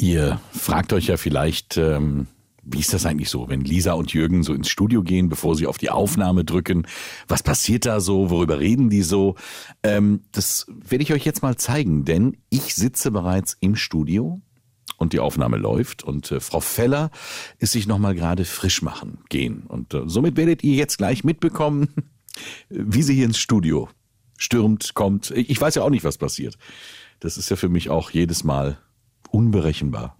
Ihr fragt euch ja vielleicht, ähm, wie ist das eigentlich so, wenn Lisa und Jürgen so ins Studio gehen, bevor sie auf die Aufnahme drücken? Was passiert da so? Worüber reden die so? Ähm, das werde ich euch jetzt mal zeigen, denn ich sitze bereits im Studio und die Aufnahme läuft und äh, Frau Feller ist sich noch mal gerade frisch machen gehen und äh, somit werdet ihr jetzt gleich mitbekommen, wie sie hier ins Studio stürmt, kommt. Ich weiß ja auch nicht, was passiert. Das ist ja für mich auch jedes Mal unberechenbar.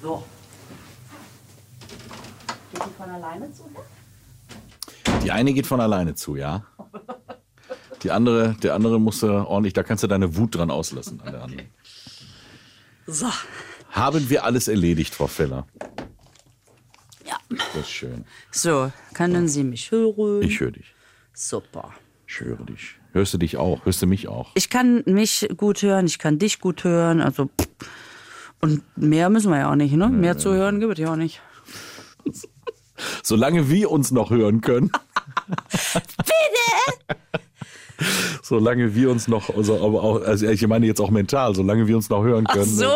So. Geht die von alleine zu? Die eine geht von alleine zu, ja. Die andere, der andere musste ordentlich, da kannst du deine Wut dran auslassen an der anderen. So. Haben wir alles erledigt, Frau Feller? Ja. Das ist schön. So, können Sie mich hören? Ich höre dich. Super. Ich höre dich. Hörst du dich auch? Hörst du mich auch? Ich kann mich gut hören, ich kann dich gut hören, also und mehr müssen wir ja auch nicht, ne? Mehr zu hören gibt es ja auch nicht. Solange wir uns noch hören können. Bitte! Solange wir uns noch, also, aber auch, also ich meine jetzt auch mental, solange wir uns noch hören Ach können. so.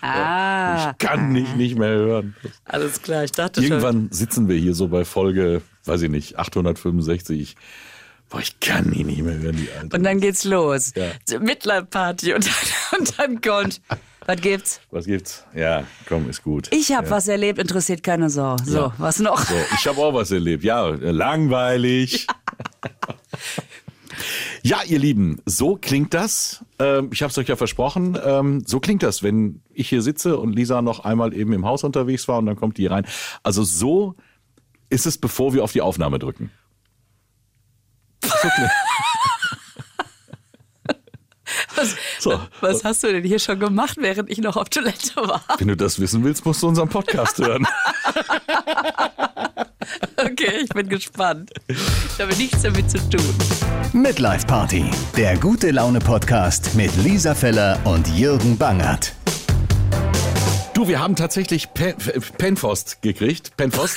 Ah, Ich kann nicht, nicht mehr hören. alles klar, ich dachte schon. Irgendwann sitzen wir hier so bei Folge, weiß ich nicht, 865. Boah, ich kann die nicht mehr hören, die alte. Und dann geht's los. Ja. Midlife-Party und dann, und dann kommt. Was gibt's? Was gibt's? Ja, komm, ist gut. Ich habe ja. was erlebt, interessiert keine Sau. So, Ja. was noch? So, ich habe auch was erlebt. Ja, langweilig. Ja, ihr Lieben, so klingt das. Ähm, ich habe es euch ja versprochen. Ähm, so klingt das, wenn ich hier sitze und Lisa noch einmal eben im Haus unterwegs war und dann kommt die rein. Also so ist es, bevor wir auf die Aufnahme drücken. Was, So. was hast du denn hier schon gemacht, während ich noch auf Toilette war? Wenn du das wissen willst, musst du unseren Podcast hören. Okay, ich bin gespannt. Ich habe nichts damit zu tun. Midlife Party, der gute Laune Podcast mit Lisa Feller und Jürgen Bangert. Du, wir haben tatsächlich Pen gekriegt. Penpost.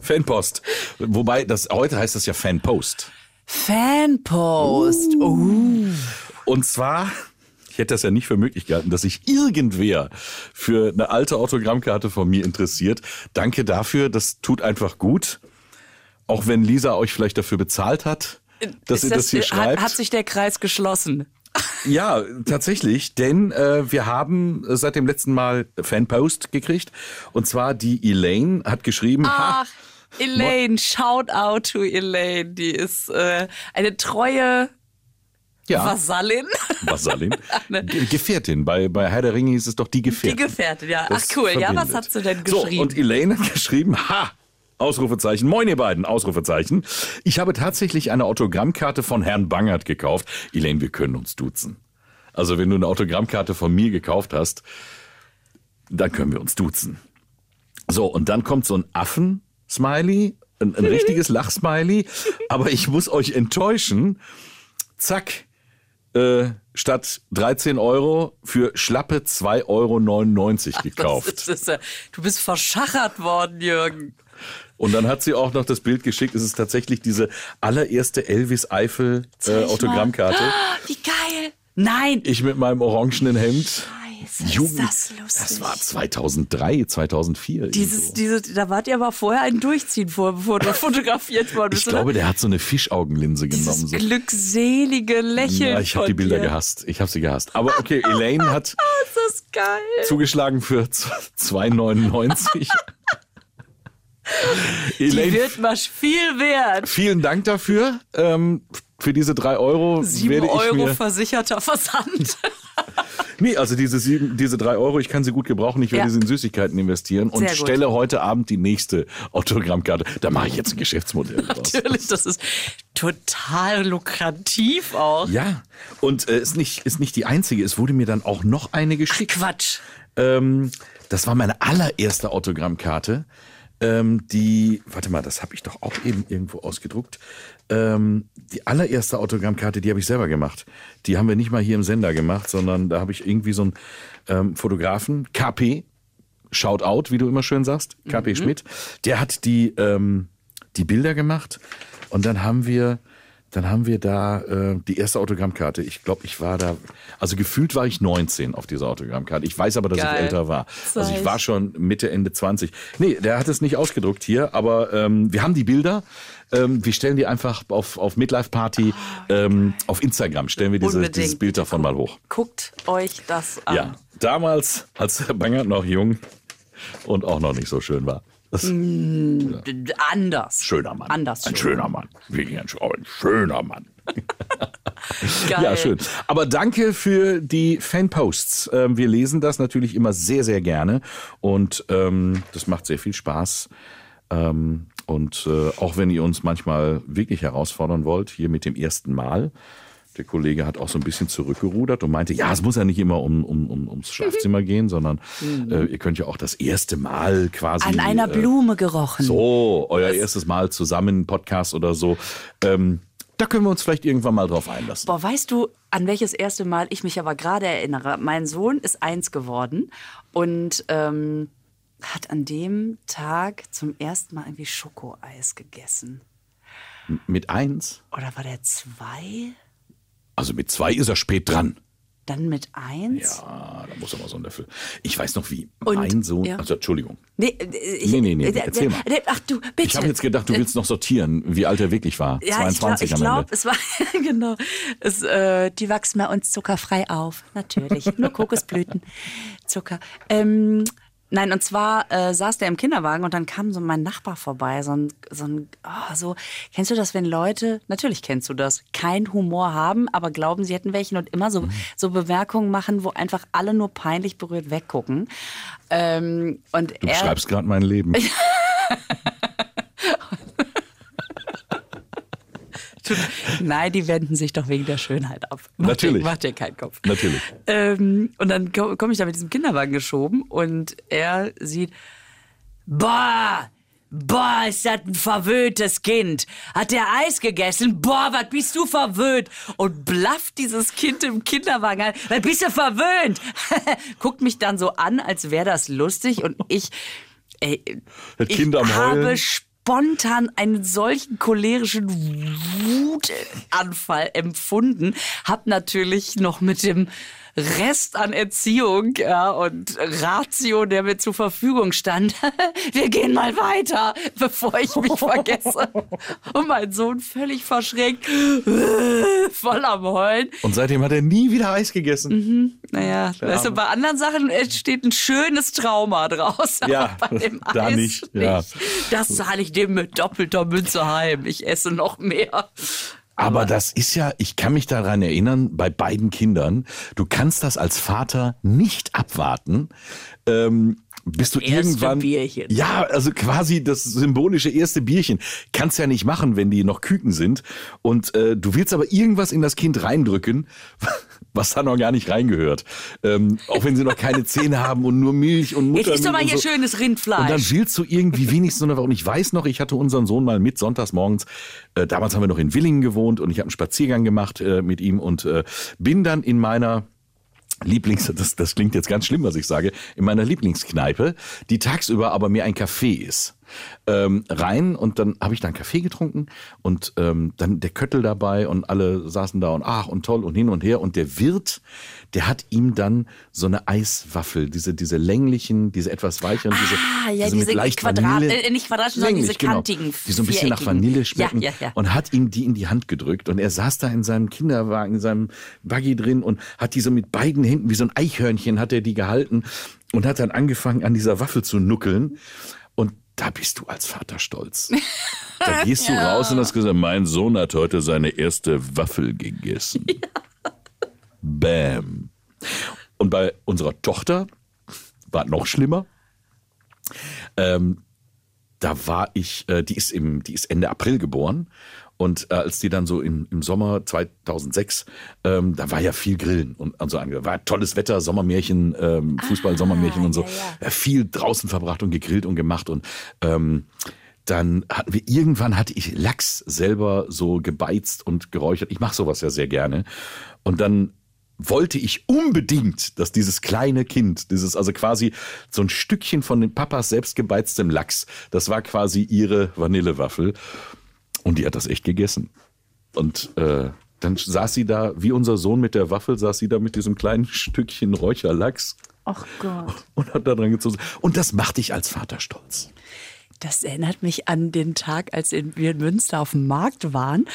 Fanpost. Wobei, das, heute heißt das ja Fanpost. Fanpost. Oh. Und zwar, ich hätte das ja nicht für möglich gehalten, dass sich irgendwer für eine alte Autogrammkarte von mir interessiert. Danke dafür, das tut einfach gut. Auch wenn Lisa euch vielleicht dafür bezahlt hat, dass Ist ihr das hier hat, schreibt. hat sich der Kreis geschlossen? Ja, tatsächlich, denn äh, wir haben äh, seit dem letzten Mal Fanpost gekriegt. Und zwar die Elaine hat geschrieben, ha, Ach, Elaine, shout out to Elaine. Die ist äh, eine treue ja, Vasallin. Vasallin, Ge Gefährtin. Bei, bei Herr der Ringe hieß es doch die Die Gefährtin. Gefährtin, ja. Ach cool. Ja, was verbindet. hast du denn So, geschrieben? und Elaine hat geschrieben, ha, Ausrufezeichen, moin ihr beiden, Ausrufezeichen. Ich habe tatsächlich eine Autogrammkarte von Herrn Bangert gekauft. Elaine, wir können uns duzen. Also wenn du eine Autogrammkarte von mir gekauft hast, dann können wir uns duzen. So, und dann kommt so ein Affen-Smiley, ein, ein richtiges Lachsmiley, aber ich muss euch enttäuschen. Zack, äh, statt 13 Euro für schlappe 2,99 Euro gekauft. Das ist, ja- du bist verschachert worden, Jürgen. Und dann hat sie auch noch das Bild geschickt. Es ist tatsächlich diese allererste Elvis Eifel äh. Autogrammkarte. Wie geil. Nein. Ich mit meinem orangenen Hemd. Scheiße, ist das lustig. das war 2003, 2004. Dieses, diese, da wart ihr aber vorher ein Durchziehen vor, bevor du fotografiert worden ich bist. glaube, oder? der hat so eine Fischaugenlinse genommen. Dieses So. glückselige Lächeln. Ja, ich habe die Bilder dir. gehasst. Ich habe sie gehasst. Aber okay, Elaine hat Ist das geil. zugeschlagen für 2,99. Die Elaine, wird mal viel wert. vielen Dank dafür. Ähm, für diese drei Euro Sieben werde ich Euro mir versicherter Versand. Nee, also diese, sieben, diese drei Euro, ich kann sie gut gebrauchen. Ich werde Ja. sie in Süßigkeiten investieren und stelle heute Abend die nächste Autogrammkarte. Da mache ich jetzt ein Geschäftsmodell draus. Natürlich, das ist total lukrativ auch. Ja, und äh, ist, nicht, ist nicht die einzige. Es wurde mir dann auch noch eine geschickt. Quatsch. Ähm, das war meine allererste Autogrammkarte. Ähm, die, warte mal, das habe ich doch auch eben irgendwo ausgedruckt. Ähm, die allererste Autogrammkarte, die habe ich selber gemacht. Die haben wir nicht mal hier im Sender gemacht, sondern da habe ich irgendwie so einen ähm, Fotografen, KP, Shout out, wie du immer schön sagst, KP Schmidt, der hat die, ähm, die Bilder gemacht und dann haben wir dann haben wir da äh, die erste Autogrammkarte. Ich glaube, ich war da, also gefühlt war ich 19 auf dieser Autogrammkarte. Ich weiß aber, dass Geil. ich älter war. Also ich war schon Mitte, Ende 20. Nee, der hat es nicht ausgedruckt hier, aber ähm, wir haben die Bilder. Ähm, wir stellen die einfach auf, auf Midlife Party, ähm, auf Instagram stellen wir diese, dieses Bild davon mal hoch. Guckt euch das an. Ja, damals, als Herr Bangert noch jung und auch noch nicht so schön war. D- Anders. schöner Mann. Anders. Ein schön. schöner Mann. Wirklich ein, sch- ein schöner Mann. Ja, schön. Aber danke für die Fanposts. Ähm, wir lesen das natürlich immer sehr, sehr gerne und ähm, das macht sehr viel Spaß. Ähm, und äh, auch wenn ihr uns manchmal wirklich herausfordern wollt, hier mit dem ersten Mal. Der Kollege hat auch so ein bisschen zurückgerudert und meinte, ja, es muss ja nicht immer um, um, um, ums Schlafzimmer gehen, sondern äh, ihr könnt ja auch das erste Mal quasi. An einer äh, Blume gerochen. so, euer erstes Mal zusammen, Podcast oder so. Ähm, da können wir uns vielleicht irgendwann mal drauf einlassen. Boah, weißt du, an welches erste Mal ich mich aber gerade erinnere? Mein Sohn ist eins geworden und ähm, hat an dem Tag zum ersten Mal irgendwie Schokoeis gegessen. Mit eins? Oder war der zwei? Also mit zwei ist er spät dran. Dann mit eins? Ah, da muss er mal so ein Löffel. Ich weiß noch wie. Und- mein Sohn. ja. Also Entschuldigung. Nee, äh, ich, Nee, nee, nee, äh, erzähl mal. äh, Ach du, bitte. Ich habe jetzt gedacht, du willst noch sortieren, wie alt er wirklich war. Ja, 22 ich am glaube, Ende. es war, genau, es, äh, die wachsen bei uns zuckerfrei auf. Natürlich, nur Kokosblüten, Zucker. Ähm, nein, und zwar äh, saß der im Kinderwagen und dann kam so mein Nachbar vorbei, so ein, so ein, oh, so, kennst du das, wenn Leute, natürlich kennst du das, keinen Humor haben, aber glauben, sie hätten welchen und immer so, Mhm. so Bemerkungen machen, wo einfach alle nur peinlich berührt weggucken. Ähm, und Du er, beschreibst gerade mein Leben. Nein, die wenden sich doch wegen der Schönheit ab. Mach Natürlich. Dir, mach dir keinen Kopf. Natürlich. Ähm, und dann komme komm ich da mit diesem Kinderwagen geschoben und er sieht, boah, boah, ist das ein verwöhntes Kind. Hat der Eis gegessen? Boah, was bist du verwöhnt? Und blafft dieses Kind im Kinderwagen an. Was bist du verwöhnt? Guckt mich dann so an, als wäre das lustig und ich, ey, Das ich Kind am habe Heulen. Spontan einen solchen cholerischen Wutanfall empfunden, hab natürlich noch mit dem Rest an Erziehung ja, und Ratio, der mir zur Verfügung stand. Wir gehen mal weiter, bevor ich mich vergesse. Und mein Sohn völlig verschreckt, voll am Heulen. Und seitdem hat er nie wieder Eis gegessen. Naja, weißt du, bei anderen Sachen entsteht ein schönes Trauma draus. Ja, aber bei dem da Eis nicht, ja. Das zahle ich dem mit doppelter Münze heim. Ich esse noch mehr. Aber das ist ja, ich kann mich daran erinnern, bei beiden Kindern, du kannst das als Vater nicht abwarten, ähm, bis du Erste irgendwann. Bierchen. Ja, also quasi das symbolische erste Bierchen. Kannst ja nicht machen, wenn die noch Küken sind. Und äh, du willst aber irgendwas in das Kind reindrücken, was da noch gar nicht reingehört. Ähm, auch wenn sie noch keine Zähne haben und nur Milch und Jetzt Muttermilch. isst du mal und hier so. schönes Rindfleisch. Und dann willst du irgendwie wenigstens noch, und ich weiß noch, ich hatte unseren Sohn mal mit sonntags morgens, äh, damals haben wir noch in Willingen gewohnt und ich habe einen Spaziergang gemacht äh, mit ihm und äh, bin dann in meiner Lieblings, das, das klingt jetzt ganz schlimm, was ich sage, in meiner Lieblingskneipe, die tagsüber aber mehr ein Café ist. Ähm, rein und dann habe ich da einen Kaffee getrunken und ähm, dann der Köttel dabei und alle saßen da und ach und toll und hin und her und der Wirt, der hat ihm dann so eine Eiswaffel, diese diese länglichen, diese etwas weicheren, diese, Ah, ja, diese mit diese leicht Quadrat- äh, nicht quadratischen, sondern diese kantigen, die so ein bisschen nach. Vanille schmecken Ja, ja, ja. und hat ihm die in die Hand gedrückt und er saß da in seinem Kinderwagen, in seinem Buggy drin und hat die so mit beiden Händen wie so ein Eichhörnchen hat er die gehalten und hat dann angefangen an dieser Waffel zu nuckeln da bist du als Vater stolz. Da gehst du raus und hast gesagt, mein Sohn hat heute seine erste Waffel gegessen. Bam. Und bei unserer Tochter war noch schlimmer. Ähm, da war ich, äh, die ist im, die ist Ende April geboren. Und äh, als die dann so im, im Sommer 2006, ähm, da war ja viel Grillen und, und so ange- war tolles Wetter, Sommermärchen, ähm, Fußball-Sommermärchen und so. ja, ja. Ja, viel draußen verbracht und gegrillt und gemacht und ähm, dann hatten wir irgendwann hatte ich Lachs selber so gebeizt und geräuchert. Ich mache sowas ja sehr gerne. Und dann wollte ich unbedingt, dass dieses kleine Kind, dieses also quasi so ein Stückchen von den Papas selbst gebeiztem Lachs, das war quasi ihre Vanillewaffel und die hat das echt gegessen. Und äh, dann saß sie da, wie unser Sohn mit der Waffel, saß sie da mit diesem kleinen Stückchen Räucherlachs Ach Gott. und hat da dran gezogen. Und das macht dich als Vater stolz. Das erinnert mich an den Tag, als wir in Münster auf dem Markt waren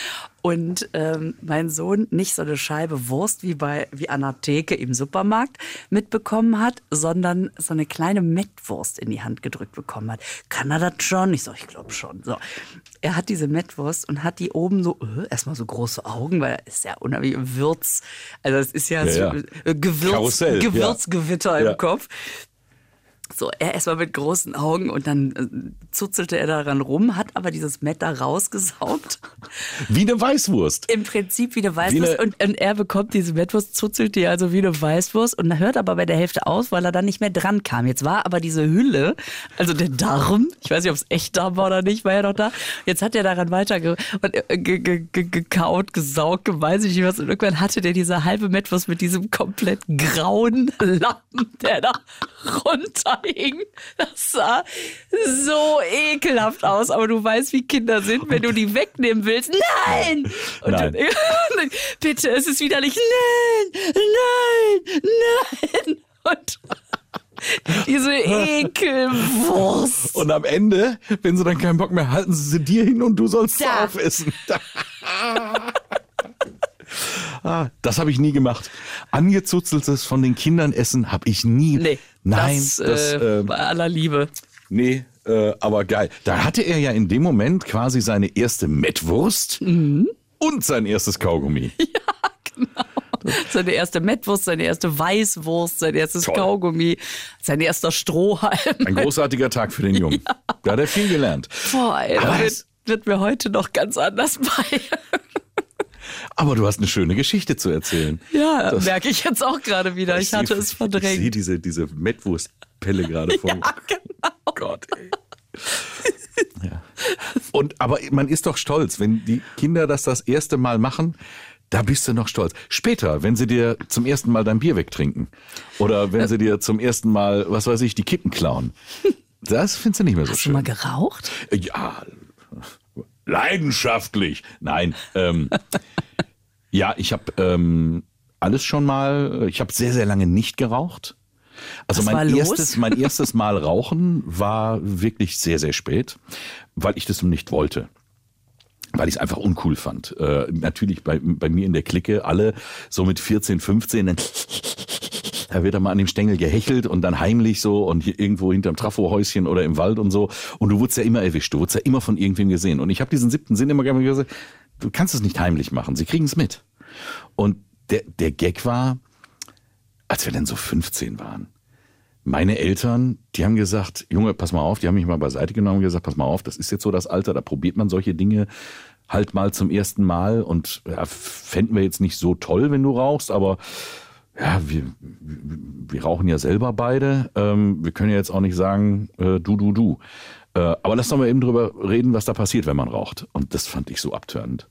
und ähm, mein Sohn nicht so eine Scheibe Wurst wie bei wie an der Theke im Supermarkt mitbekommen hat, sondern so eine kleine Mettwurst in die Hand gedrückt bekommen hat. Kann er das schon? Ich so, ich glaube schon. So, er hat diese Mettwurst und hat die oben so äh, erstmal so große Augen, weil er ist ja unheimlich Würz, also es ist ja, Ja, so ja. Gewürz, Karussell. Gewürzgewitter Ja. im Kopf. So, er erstmal mit großen Augen und dann äh, zuzelte er daran rum, hat aber dieses Mett da rausgesaugt. Wie eine Weißwurst. Im Prinzip wie eine Wie Weißwurst. eine- und, und er bekommt diese Mettwurst, zuzelt die also wie eine Weißwurst und hört aber bei der Hälfte aus, weil er dann nicht mehr dran kam. Jetzt war aber diese Hülle, also der Darm, ich weiß nicht, ob es echt Darm war oder nicht, war ja noch da. Jetzt hat er daran weiter ge äh, ge ge ge gekaut, gesaugt, weiß ich nicht was. Und irgendwann hatte der diese halbe Mettwurst mit diesem komplett grauen Lappen, der da runterhing. Das sah so ekelhaft aus. Aber du weißt, wie Kinder sind, wenn du die wegnehmen willst. Nein! Und Nein. Du, bitte, es ist widerlich. Nein, nein, nein. Und diese Ekelwurst. Und am Ende, wenn sie dann keinen Bock mehr halten, sie sie dir hin und du sollst Da. aufessen. ah, das habe ich nie gemacht. Angezuzeltes von den Kindern essen habe ich nie. Nee, Nein, das, das, äh, äh, bei aller Liebe. nee, äh, aber geil. Da hatte er ja in dem Moment quasi seine erste Mettwurst Mhm. und sein erstes Kaugummi. Seine erste Mettwurst, seine erste Weißwurst, sein erstes Toll. Kaugummi, sein erster Strohhalm. Ein großartiger Tag für den Jungen. Da hat er viel gelernt. Boah, ey, Aber wird mir heute noch ganz anders bei. Aber du hast eine schöne Geschichte zu erzählen. Ja, Das- merke ich jetzt auch gerade wieder. Ich, hatte seh- es Ich sehe verdrängt. diese, diese Mettwurstpelle gerade vor mir. Ja, genau. Gott, ey. Ja. Und, aber man ist doch stolz, wenn die Kinder das das erste Mal machen, da bist du noch stolz. Später, wenn sie dir zum ersten Mal dein Bier wegtrinken oder wenn sie dir zum ersten Mal, was weiß ich, die Kippen klauen, das findest du nicht mehr so Hast du schön. mal geraucht? Ja, leidenschaftlich. Nein, ähm, ja, ich habe ähm, alles schon mal, ich habe sehr, sehr lange nicht geraucht. Also Was mein erstes, mein erstes Mal rauchen war wirklich sehr, sehr spät, weil ich das nicht wollte. Weil ich es einfach uncool fand. Äh, natürlich bei, bei mir in der Clique alle so mit 14, 15, dann da wird er mal an dem Stängel gehechelt und dann heimlich so und hier irgendwo hinterm Trafohäuschen oder im Wald und so. Und du wurdest ja immer erwischt, du wurdest ja immer von irgendwem gesehen. Und ich habe diesen siebten Sinn immer gerne gesagt, du kannst es nicht heimlich machen, sie kriegen es mit. Und der, der Gag war, als wir dann so 15 waren, meine Eltern, die haben gesagt, Junge, pass mal auf, die haben mich mal beiseite genommen und gesagt, pass mal auf, das ist jetzt so das Alter, da probiert man solche Dinge halt mal zum ersten Mal und ja, fänden wir jetzt nicht so toll, wenn du rauchst, aber ja, wir, wir rauchen ja selber beide. Ähm, wir können ja jetzt auch nicht sagen, äh, du, du, du. Äh, aber lass doch mal eben drüber reden, was da passiert, wenn man raucht. Und das fand ich so abtörend.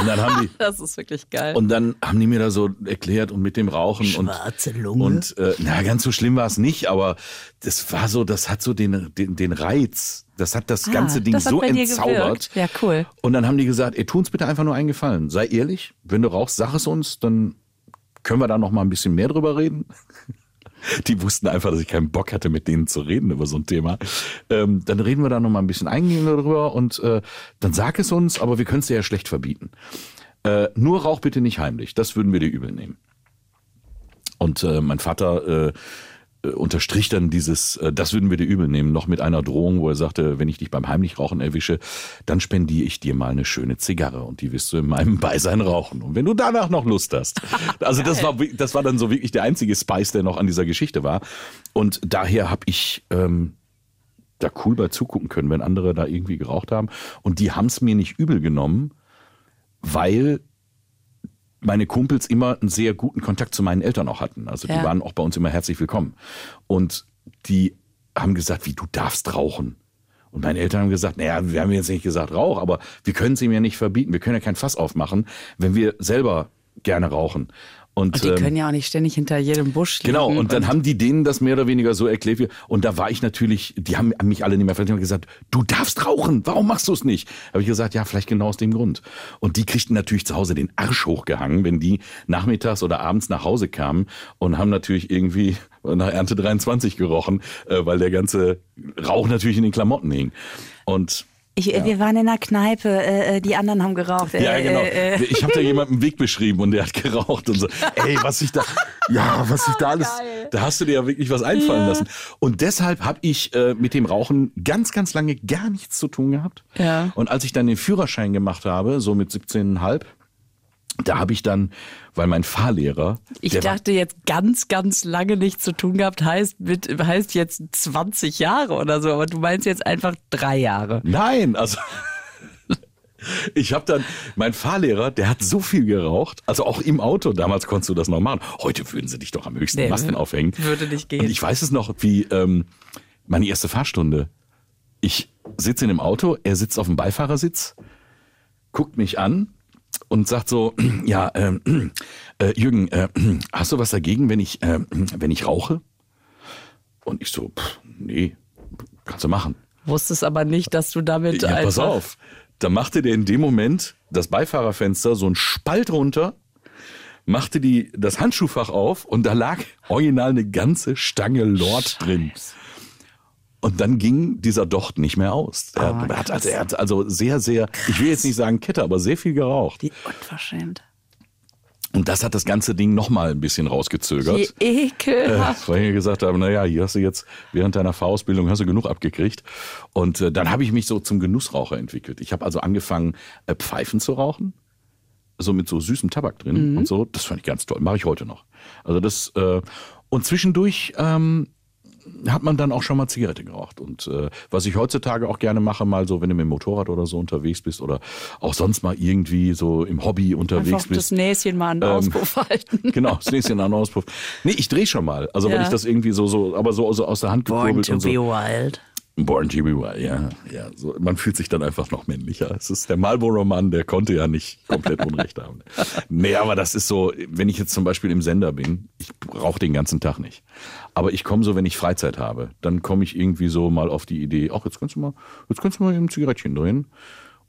Und dann haben die, Das ist wirklich geil. und dann haben die mir da so erklärt und mit dem Rauchen Schwarze und Lunge. und äh, na ganz so schlimm war es nicht, aber das war so, das hat so den den, den Reiz, das hat das Ah, ganze Ding das so entzaubert. Ja, cool. Und dann haben die gesagt, ey, tu uns bitte einfach nur einen Gefallen, sei ehrlich, wenn du rauchst, sag es uns, dann können wir da noch mal ein bisschen mehr drüber reden. Die wussten einfach, dass ich keinen Bock hatte, mit denen zu reden über so ein Thema. Ähm, dann reden wir da noch mal ein bisschen eingehender drüber und äh, dann sag es uns, aber wir können es dir ja schlecht verbieten. Äh, nur rauch bitte nicht heimlich, das würden wir dir übel nehmen. Und äh, mein Vater äh, unterstrich dann dieses, äh, das würden wir dir übel nehmen, noch mit einer Drohung, wo er sagte, wenn ich dich beim Heimlichrauchen erwische, dann spendiere ich dir mal eine schöne Zigarre und die wirst du in meinem Beisein rauchen. Und wenn du danach noch Lust hast. Also das war, das war dann so wirklich der einzige Spice, der noch an dieser Geschichte war. Und daher habe ich ähm, da cool bei zugucken können, wenn andere da irgendwie geraucht haben. Und die haben es mir nicht übel genommen, weil meine Kumpels immer einen sehr guten Kontakt zu meinen Eltern auch hatten. Also die Ja. waren auch bei uns immer herzlich willkommen. Und die haben gesagt, wie du darfst rauchen. Und meine Eltern haben gesagt, naja, wir haben jetzt nicht gesagt Rauch, aber wir können es ihm ja nicht verbieten. Wir können ja kein Fass aufmachen, wenn wir selber gerne rauchen. Und, Und die ähm, können ja auch nicht ständig hinter jedem Busch liegen. Genau, und dann haben die denen das mehr oder weniger so erklärt. Wie, und da war ich natürlich, die haben mich alle nicht mehr verstanden, haben gesagt, du darfst rauchen, warum machst du es nicht? Habe ich gesagt, ja, vielleicht genau aus dem Grund. Und die kriegten natürlich zu Hause den Arsch hochgehangen, wenn die nachmittags oder abends nach Hause kamen und haben natürlich irgendwie nach Ernte 23 gerochen, äh, weil der ganze Rauch natürlich in den Klamotten hing. Und Ich, äh, Wir waren in einer Kneipe, äh, äh, die anderen haben geraucht. ja, äh, genau. äh, äh. Ich habe da jemandem einen Weg beschrieben und der hat geraucht und so. Ey, was ich da, ja, was ich da alles, da hast du dir ja wirklich was einfallen lassen. Und deshalb habe ich mit dem Rauchen ganz, ganz lange gar nichts zu tun gehabt. Ja. Und als ich dann den Führerschein gemacht habe, so mit 17,5, da habe ich dann, weil mein Fahrlehrer, Ich dachte jetzt ganz, ganz lange nichts zu tun gehabt, heißt, mit, heißt jetzt 20 Jahre oder so, aber du meinst jetzt einfach drei Jahre. Nein, also ich habe dann, mein Fahrlehrer, der hat so viel geraucht, also auch im Auto, damals konntest du das noch machen. Heute würden sie dich doch am höchsten Nee, Masten aufhängen. würde nicht gehen. Und ich weiß es noch, wie ähm, meine erste Fahrstunde. Ich sitze in dem Auto, er sitzt auf dem Beifahrersitz, guckt mich an und sagt so, ja, ähm, äh, Jürgen, äh, hast du was dagegen, wenn ich, äh, wenn ich rauche? Und ich so, pff, nee, kannst du machen. Wusstest aber nicht, dass du damit Ja, pass auf. Da machte der in dem Moment das Beifahrerfenster so einen Spalt runter, machte die, das Handschuhfach auf und da lag original eine ganze Stange Lord drin. Und dann ging dieser Docht nicht mehr aus. Er, Ah, hat, also, er hat also sehr, sehr, ich will jetzt nicht sagen Kette, aber sehr viel geraucht. Wie unverschämt. Und das hat das ganze Ding nochmal ein bisschen rausgezögert. Wie ekelhaft. Äh, weil ich gesagt habe, naja, hier hast du jetzt während deiner Fahrausbildung hast du genug abgekriegt. Und äh, dann habe ich mich so zum Genussraucher entwickelt. Ich habe also angefangen, äh, Pfeifen zu rauchen. So mit so süßem Tabak drin und so. Das fand ich ganz toll. Mache ich heute noch. Also das, äh, und zwischendurch ähm, hat man dann auch schon mal Zigarette geraucht. Und äh, was ich heutzutage auch gerne mache, mal so, wenn du mit dem Motorrad oder so unterwegs bist oder auch sonst mal irgendwie so im Hobby unterwegs Einfach bist. das Näschen mal an den Auspuff halten. Genau, das nächste Jahr einen Auspuff. Nee, ich drehe schon mal. Also Ja. ich das irgendwie so, so, aber so, so aus der Hand gekurbelt und so. wild. Born wild, ja. ja so, man fühlt sich dann einfach noch männlicher. Es ist der Marlboro-Mann, der konnte ja nicht komplett Unrecht haben. Nee, aber das ist so, wenn ich jetzt zum Beispiel im Sender bin, ich rauche den ganzen Tag nicht. Aber ich komme so, wenn ich Freizeit habe, dann komme ich irgendwie so mal auf die Idee, ach, jetzt kannst du mal, jetzt kannst du mal eben ein Zigarettchen drehen.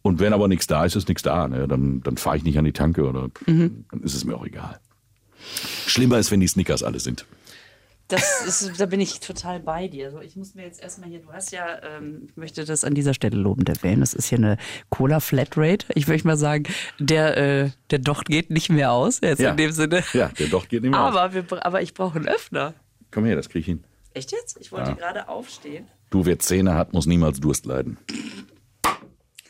Und wenn aber nichts da ist, ist nichts da. Ne? Dann, dann fahre ich nicht an die Tanke oder dann ist es mir auch egal. Schlimmer ist, wenn die Snickers alle sind. Das ist, da bin ich total bei dir. So, ich muss mir jetzt erstmal hier, du hast ja, ähm, ich möchte das an dieser Stelle lobend erwähnen, das ist hier eine Cola Flatrate. Ich möchte mal sagen, der, äh, der Docht geht nicht mehr aus, jetzt Ja. in dem Sinne. Ja, der Docht geht nicht mehr aus. Aber, wir, bra- aber ich brauche einen Öffner. Komm her, das krieg ich hin. Echt jetzt? Ich wollte gerade aufstehen. Du, wer Zähne hat, muss niemals Durst leiden.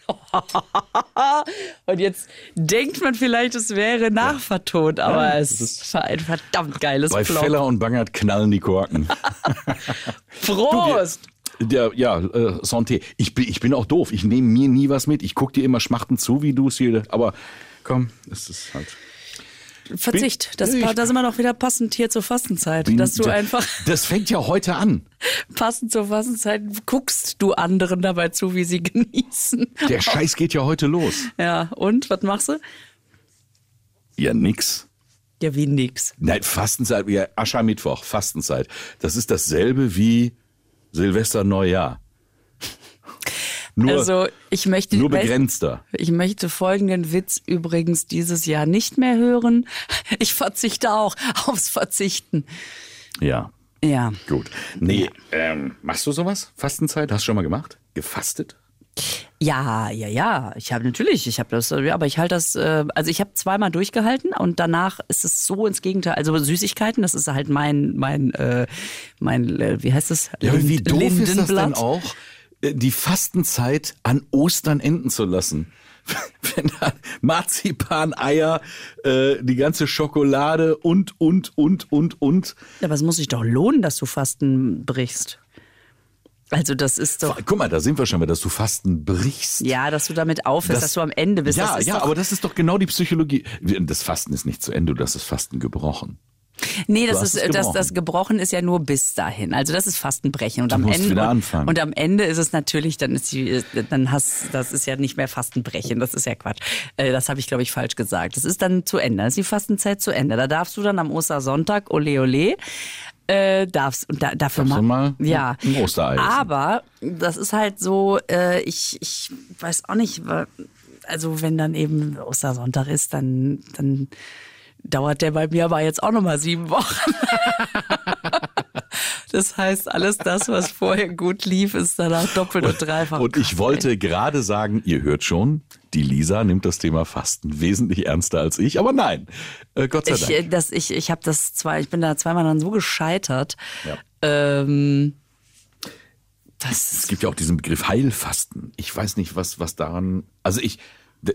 Und jetzt denkt man vielleicht, es wäre nachvertont, aber es war ein verdammt geiles Bei Plop. Feller und Bangert knallen die Korken. Prost! Der, ja, äh, Santé. Ich bin, ich bin auch doof. Ich nehme mir nie was mit. Ich guck dir immer schmachtend zu, wie du es hier. Aber komm, es ist halt. Verzicht. Das, da sind wir doch wieder passend hier zur Fastenzeit. Bin- dass du einfach Das fängt ja heute an. passend zur Fastenzeit guckst du anderen dabei zu, wie sie genießen. Der Scheiß geht ja heute los. Ja, und was machst du? Ja, nix. Ja, wie nix. Nein, Fastenzeit, ja, Aschermittwoch, Fastenzeit. Das ist dasselbe wie Silvester Neujahr. Nur, also, ich möchte, nur begrenzter. ich möchte folgenden Witz übrigens dieses Jahr nicht mehr hören. Ich verzichte auch aufs Verzichten. Ja, Ja. gut. Nee, ähm, machst du sowas? Fastenzeit? Hast du schon mal gemacht? Gefastet? Ja, ja, ja. Ich habe natürlich, ich habe das, aber ich halte das, äh, also ich habe zweimal durchgehalten und danach ist es so ins Gegenteil. Also Süßigkeiten, das ist halt mein, mein, äh, mein, äh, wie heißt es? Ja, aber wie Lind- doof ist das Lindenblatt. auch, die Fastenzeit an Ostern enden zu lassen? Wenn da Marzipan, Eier, äh, die ganze Schokolade und, und, und, und, und. Ja, aber es muss sich doch lohnen, dass du Fasten brichst. Also das ist doch, Guck mal, da sind wir schon wieder, dass du Fasten brichst. ja, dass du damit aufhörst, dass du am Ende bist. Ja, ja, doch, aber das ist doch genau die Psychologie. Das Fasten ist nicht zu Ende, du hast das Fasten gebrochen. Nee, das ist das, gebrochen. das gebrochen ist ja nur bis dahin. Also das ist Fastenbrechen und Du am Ende und, und am Ende ist es natürlich, dann ist die, dann hast das ist ja nicht mehr Fastenbrechen, das ist ja Quatsch. Äh, Das habe ich glaube ich falsch gesagt. Das ist dann zu Ende, das ist die Fastenzeit zu Ende. Da darfst du dann am Ostersonntag ole ole äh, darfst und da, dafür du mal ja ein Osterei aber das ist halt so äh, ich ich weiß auch nicht also wenn dann eben Ostersonntag ist dann dann dauert der bei mir aber jetzt auch nochmal sieben Wochen. Das heißt, alles das, was vorher gut lief, ist danach doppelt und dreifach. Und ich wollte gerade sagen, ihr hört schon, die Lisa nimmt das Thema Fasten wesentlich ernster als ich, aber nein, äh, Gott sei. Dank. Ich, das, ich, ich habe das zwei, ich bin da zweimal dann so gescheitert. Ja. Ähm, das Es gibt ja auch diesen Begriff Heilfasten. Ich weiß nicht, was, was daran, also ich,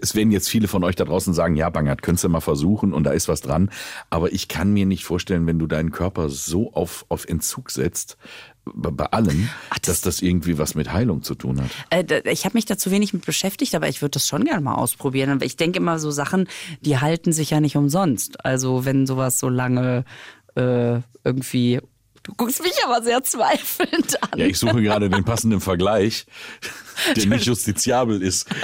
es werden jetzt viele von euch da draußen sagen, ja, Bangert, könntest du mal versuchen und da ist was dran. Aber ich kann mir nicht vorstellen, wenn du deinen Körper so auf, auf Entzug setzt, bei, allem, dass das irgendwie was mit Heilung zu tun hat. Äh, Ich habe mich da zu wenig mit beschäftigt, aber ich würde das schon gerne mal ausprobieren. Aber ich denke immer, so Sachen, die halten sich ja nicht umsonst. Also wenn sowas so lange äh, irgendwie. Du guckst mich aber sehr zweifelnd an. Ja, ich suche gerade den passenden Vergleich, der nicht justiziabel ist.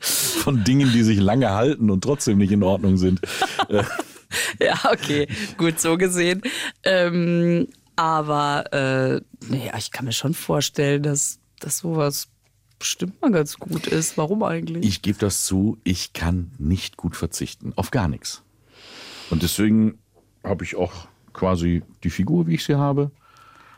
Von Dingen, die sich lange halten und trotzdem nicht in Ordnung sind. Ja, okay, gut so gesehen. Ähm, aber äh, naja, ich kann mir schon vorstellen, dass, dass sowas bestimmt mal ganz gut ist. Warum eigentlich? Ich gebe das zu, ich kann nicht gut verzichten. Auf gar nichts. Und deswegen habe ich auch quasi die Figur, wie ich sie habe.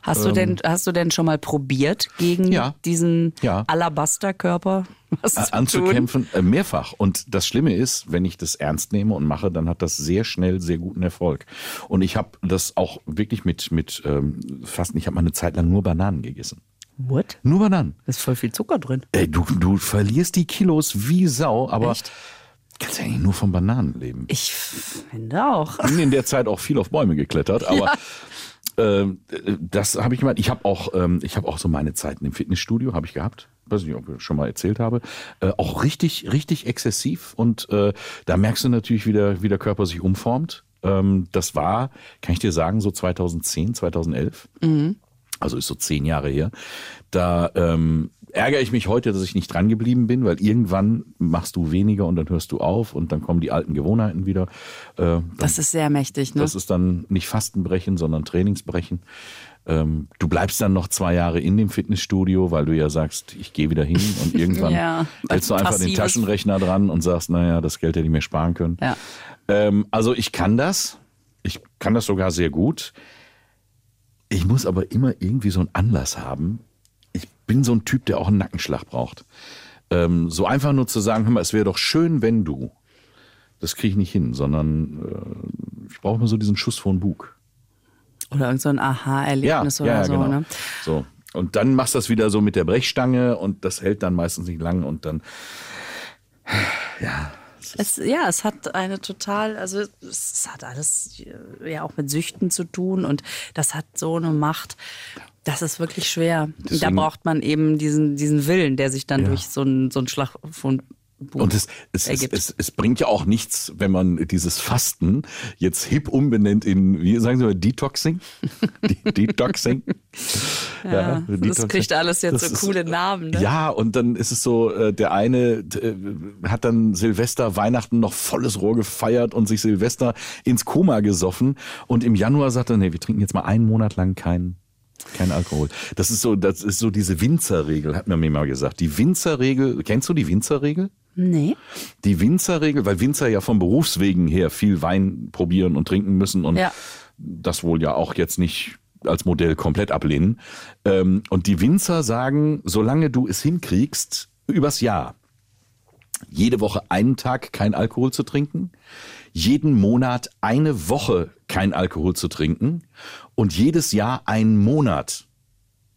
Hast du denn, hast du denn schon mal probiert, gegen ähm, Ja. diesen Ja. Alabasterkörper was zu tun? anzukämpfen, äh, mehrfach. Und das Schlimme ist, wenn ich das ernst nehme und mache, dann hat das sehr schnell sehr guten Erfolg. Und ich habe das auch wirklich mit, mit ähm, Fasten, ich habe mal eine Zeit lang nur Bananen gegessen. What? Nur Bananen. Da ist voll viel Zucker drin. Ey, du, du verlierst die Kilos wie Sau, aber Echt? Kannst ja eigentlich nur von Bananen leben. Ich finde auch. bin in der Zeit auch viel auf Bäume geklettert, aber ähm, das habe ich mal. Ich habe auch, ähm, ich habe auch so meine Zeiten im Fitnessstudio habe ich gehabt. Weiß nicht, ob ich schon mal erzählt habe. Äh, auch richtig, richtig exzessiv und äh, da merkst du natürlich, wie der, wie der Körper sich umformt. Ähm, das war, kann ich dir sagen, so 2010, 2011. Also ist so zehn Jahre her. Da ähm, ärgere ich mich heute, dass ich nicht dran geblieben bin, weil irgendwann machst du weniger und dann hörst du auf und dann kommen die alten Gewohnheiten wieder. Äh, Das ist sehr mächtig, ne? das ist dann nicht Fastenbrechen, sondern Trainingsbrechen. Ähm, du bleibst dann noch zwei Jahre in dem Fitnessstudio, weil du ja sagst, ich gehe wieder hin und irgendwann Ja, hältst du einfach den passives- Taschenrechner dran und sagst, naja, das Geld hätte ich mir sparen können. Ja. Ähm, also ich kann das. Ich kann das sogar sehr gut. Ich muss aber immer irgendwie so einen Anlass haben. Ich bin so ein Typ, der auch einen Nackenschlag braucht. Ähm, so einfach nur zu sagen, hör mal, es wäre doch schön, wenn du. Das kriege ich nicht hin, sondern äh, ich brauche immer so diesen Schuss vor den Bug. Oder irgend so ein Aha-Erlebnis ja, oder ja, so, genau. ne? So. Und dann machst du das wieder so mit der Brechstange und das hält dann meistens nicht lang und dann, ja, Es, ja, es hat eine total, also es hat alles äh, ja auch mit Süchten zu tun und das hat so eine Macht. Das ist wirklich schwer. da Deswegen- braucht man eben diesen, diesen Willen, der sich dann Ja. durch so einen, so einen Schlag von Buch Und es, es, es, es, es bringt ja auch nichts, wenn man dieses Fasten jetzt hip umbenennt in, wie sagen Sie mal, Detoxing? De Detoxing? Ja, das Detoxing. kriegt alles jetzt Das so ist- coole Namen. Ne? Ja, und dann ist es so, äh, der eine äh, hat dann Silvester, Weihnachten noch volles Rohr gefeiert und sich Silvester ins Koma gesoffen und im Januar sagt er, nee, wir trinken jetzt mal einen Monat lang kein kein Alkohol. Das ist so, das ist so diese Winzerregel, hat man mir mal gesagt. Die Winzerregel, kennst du die Winzerregel? Nee. Die Winzerregel, weil Winzer ja vom Berufswegen her viel Wein probieren und trinken müssen und Ja. das wohl ja auch jetzt nicht als Modell komplett ablehnen. Ähm, und die Winzer sagen, solange du es hinkriegst, übers Jahr, jede Woche einen Tag kein Alkohol zu trinken, jeden Monat eine Woche kein Alkohol zu trinken und jedes Jahr einen Monat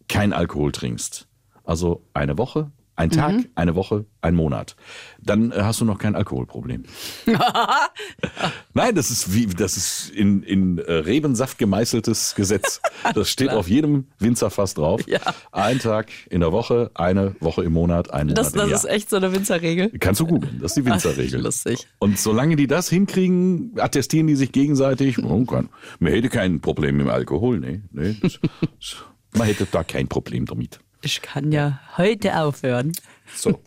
kein Alkohol trinkst. Also eine Woche, Ein Tag, eine Woche, ein Monat. Dann äh, hast du noch kein Alkoholproblem. Nein, das ist wie das ist in, in äh, Rebensaft gemeißeltes Gesetz. Das steht auf jedem Winzerfass drauf. Ja. Ein Tag in der Woche, eine Woche im Monat, ein Monat Das, im das Jahr. ist echt so eine Winzerregel. Kannst du googeln, das ist die Winzerregel. Ach, lustig. Und solange die das hinkriegen, attestieren die sich gegenseitig, oh, kann, man hätte kein Problem mit dem Alkohol, nee, nee. Das, das, man hätte da kein Problem damit. Ich kann ja heute aufhören. So.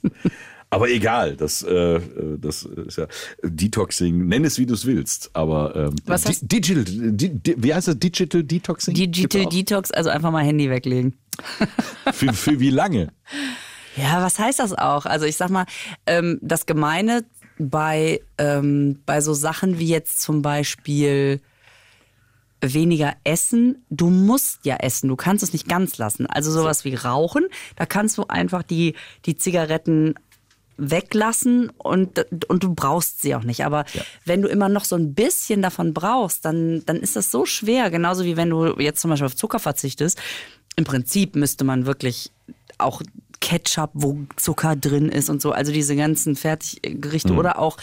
Aber egal, das, äh, das ist ja Detoxing, nenn es wie du es willst. Aber ähm, Was Di- hast- Digital, di, di, wie heißt das? Digital Detoxing? Digital Detox, also einfach mal Handy weglegen. für, für wie lange? Ja, was heißt das auch? Also ich sag mal, ähm, das Gemeine bei, ähm, bei so Sachen wie jetzt zum Beispiel weniger essen. Du musst ja essen, du kannst es nicht ganz lassen. Also sowas wie Rauchen, da kannst du einfach die, die Zigaretten weglassen und, und du brauchst sie auch nicht. Aber wenn du immer noch so ein bisschen davon brauchst, dann, dann ist das so schwer. Genauso wie wenn du jetzt zum Beispiel auf Zucker verzichtest. Im Prinzip müsste man wirklich auch Ketchup, wo Zucker drin ist und so. Also diese ganzen Fertiggerichte oder auch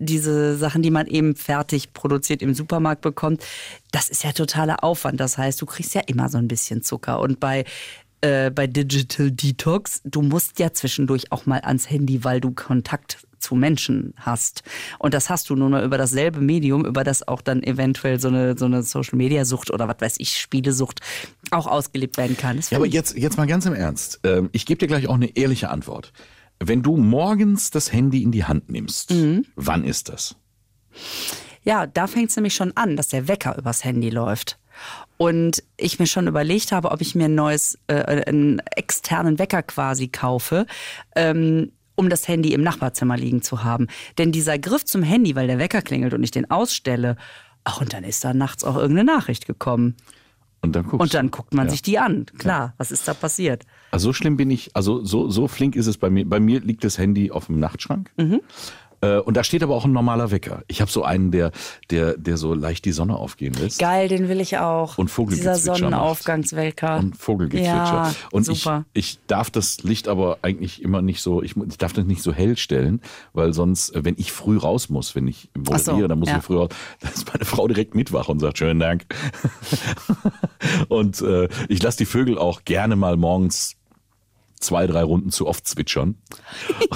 diese Sachen, die man eben fertig produziert im Supermarkt bekommt, das ist ja totaler Aufwand. Das heißt, du kriegst ja immer so ein bisschen Zucker. Und bei, äh, bei Digital Detox, du musst ja zwischendurch auch mal ans Handy, weil du Kontakt zu Menschen hast. Und das hast du nur mal über dasselbe Medium, über das auch dann eventuell so eine, so eine Social-Media-Sucht oder was weiß ich, Spielesucht auch ausgelebt werden kann. Ja, aber jetzt, jetzt mal ganz im Ernst. Ähm, ich gebe dir gleich auch eine ehrliche Antwort. Wenn du morgens das Handy in die Hand nimmst, Mhm. wann ist das? Ja, da fängt es nämlich schon an, dass der Wecker übers Handy läuft. Und ich mir schon überlegt habe, ob ich mir ein neues, äh, einen externen Wecker quasi kaufe, ähm, um das Handy im Nachbarzimmer liegen zu haben. Denn dieser Griff zum Handy, weil der Wecker klingelt und ich den ausstelle, ach, und dann ist da nachts auch irgendeine Nachricht gekommen. Und dann Und dann guckt man Ja. sich die an. Klar, was ist da passiert? Also so schlimm bin ich, also so, so flink ist es bei mir. Bei mir liegt das Handy auf dem Nachtschrank. Mhm. Äh, Und da steht aber auch ein normaler Wecker. Ich habe so einen, der, der, der so leicht die Sonne aufgehen lässt. Geil, den will ich auch. Und Dieser Vogelgezwitscher macht. Sonnenaufgangswecker. Und Vogelgezwitscher. Ja, und super. Ich, ich darf das Licht aber eigentlich immer nicht so, ich, ich darf das nicht so hell stellen, weil sonst, wenn ich früh raus muss, wenn ich Ach so, moderiere, dann muss ja. ich früh raus, dann ist meine Frau direkt mitwach und sagt, schönen Dank. und äh, ich lasse die Vögel auch gerne mal morgens zwei, drei Runden zu oft zwitschern.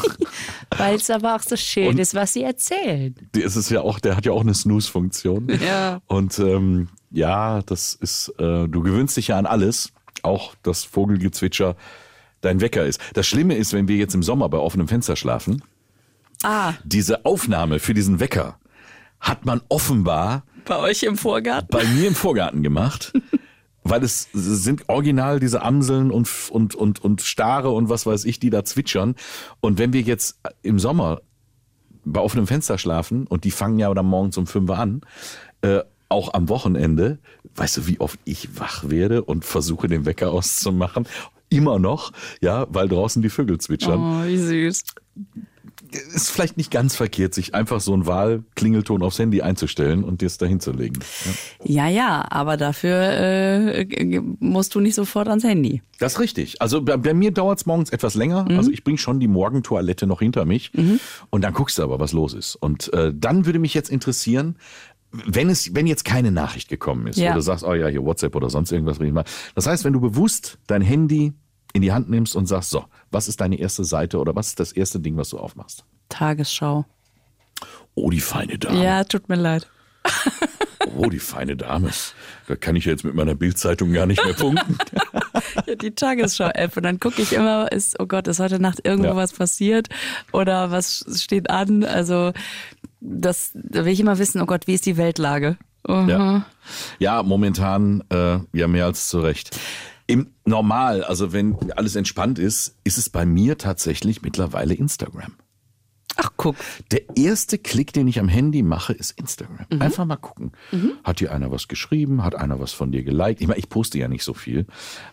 Weil es aber auch so schön Und- ist, was sie erzählen. Der ist es ja auch, der hat ja auch eine Snooze-Funktion. Ja. Und ähm, ja, das ist, äh, du gewöhnst dich ja an alles, auch das Vogelgezwitscher dein Wecker ist. Das Schlimme ist, wenn wir jetzt im Sommer bei offenem Fenster schlafen, Ah, diese Aufnahme für diesen Wecker hat man offenbar bei euch im Vorgarten? bei mir im Vorgarten gemacht. Weil es sind original diese Amseln und, und, und, und Stare und was weiß ich, die da zwitschern. Und wenn wir jetzt im Sommer bei offenem Fenster schlafen und die fangen ja dann morgens um fünf an, äh, auch am Wochenende, weißt du, wie oft ich wach werde und versuche den Wecker auszumachen? Immer noch, ja, weil draußen die Vögel zwitschern. Oh, wie süß. Ist vielleicht nicht ganz verkehrt, sich einfach so einen Wahlklingelton aufs Handy einzustellen und das dahin zu legen. Ja. Ja, ja, aber dafür äh, musst du nicht sofort ans Handy. Das ist richtig. Also bei, bei mir dauert es morgens etwas länger. Mhm. Also ich bringe schon die Morgentoilette noch hinter mich. Und dann guckst du aber, was los ist. Und äh, dann würde mich jetzt interessieren, wenn es, wenn jetzt keine Nachricht gekommen ist, Ja. oder du sagst, oh ja, hier WhatsApp oder sonst irgendwas ich mal. Das heißt, wenn du bewusst dein Handy in die Hand nimmst und sagst, so, was ist deine erste Seite oder was ist das erste Ding, was du aufmachst? Tagesschau. Oh, die feine Dame. Ja, tut mir leid. Oh, die feine Dame. Da kann ich jetzt mit meiner Bildzeitung gar nicht mehr punkten. Ja, die Tagesschau-App. Und dann gucke ich immer, ist, oh Gott, ist heute Nacht irgendwo Ja. was passiert oder was steht an? Also, das, da will ich immer wissen, oh Gott, wie ist die Weltlage? Aha. Ja, ja momentan äh, ja mehr als zu Recht. Im Normal, also wenn alles entspannt ist, ist es bei mir tatsächlich mittlerweile Instagram. Ach, guck. Der erste Klick, den ich am Handy mache, ist Instagram. Einfach mal gucken. Hat dir einer was geschrieben? Hat einer was von dir geliked? Ich meine, ich poste ja nicht so viel,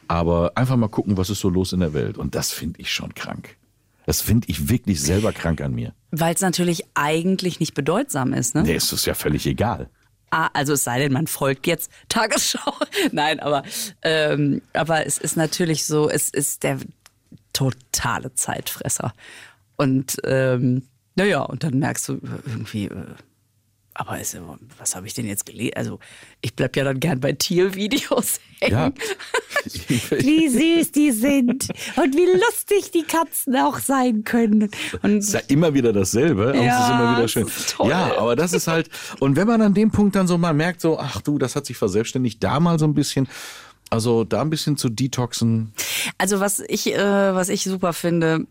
aber einfach mal gucken, was ist so los in der Welt. Und das finde ich schon krank. Das finde ich wirklich selber krank an mir. Weil es natürlich eigentlich nicht bedeutsam ist, ne? Nee, ist das ja völlig egal. Ah, also es sei denn, man folgt jetzt Tagesschau. Nein, aber, ähm, aber es ist natürlich so, es ist der, totale Zeitfresser. Und ähm, naja, und dann merkst du irgendwie, äh, aber ist, ja- was habe ich denn jetzt gelesen? Also ich bleib ja dann gern bei Tiervideos hängen. Ja. Wie süß die sind und wie lustig die Katzen auch sein können. Und ist ja immer wieder dasselbe, aber es ist Ja, immer wieder schön. Ja, aber das ist halt, und wenn man an dem Punkt dann so mal merkt, so, ach du, das hat sich verselbstständigt, da mal so ein bisschen, also da ein bisschen zu detoxen. Also was ich, äh, was ich super finde,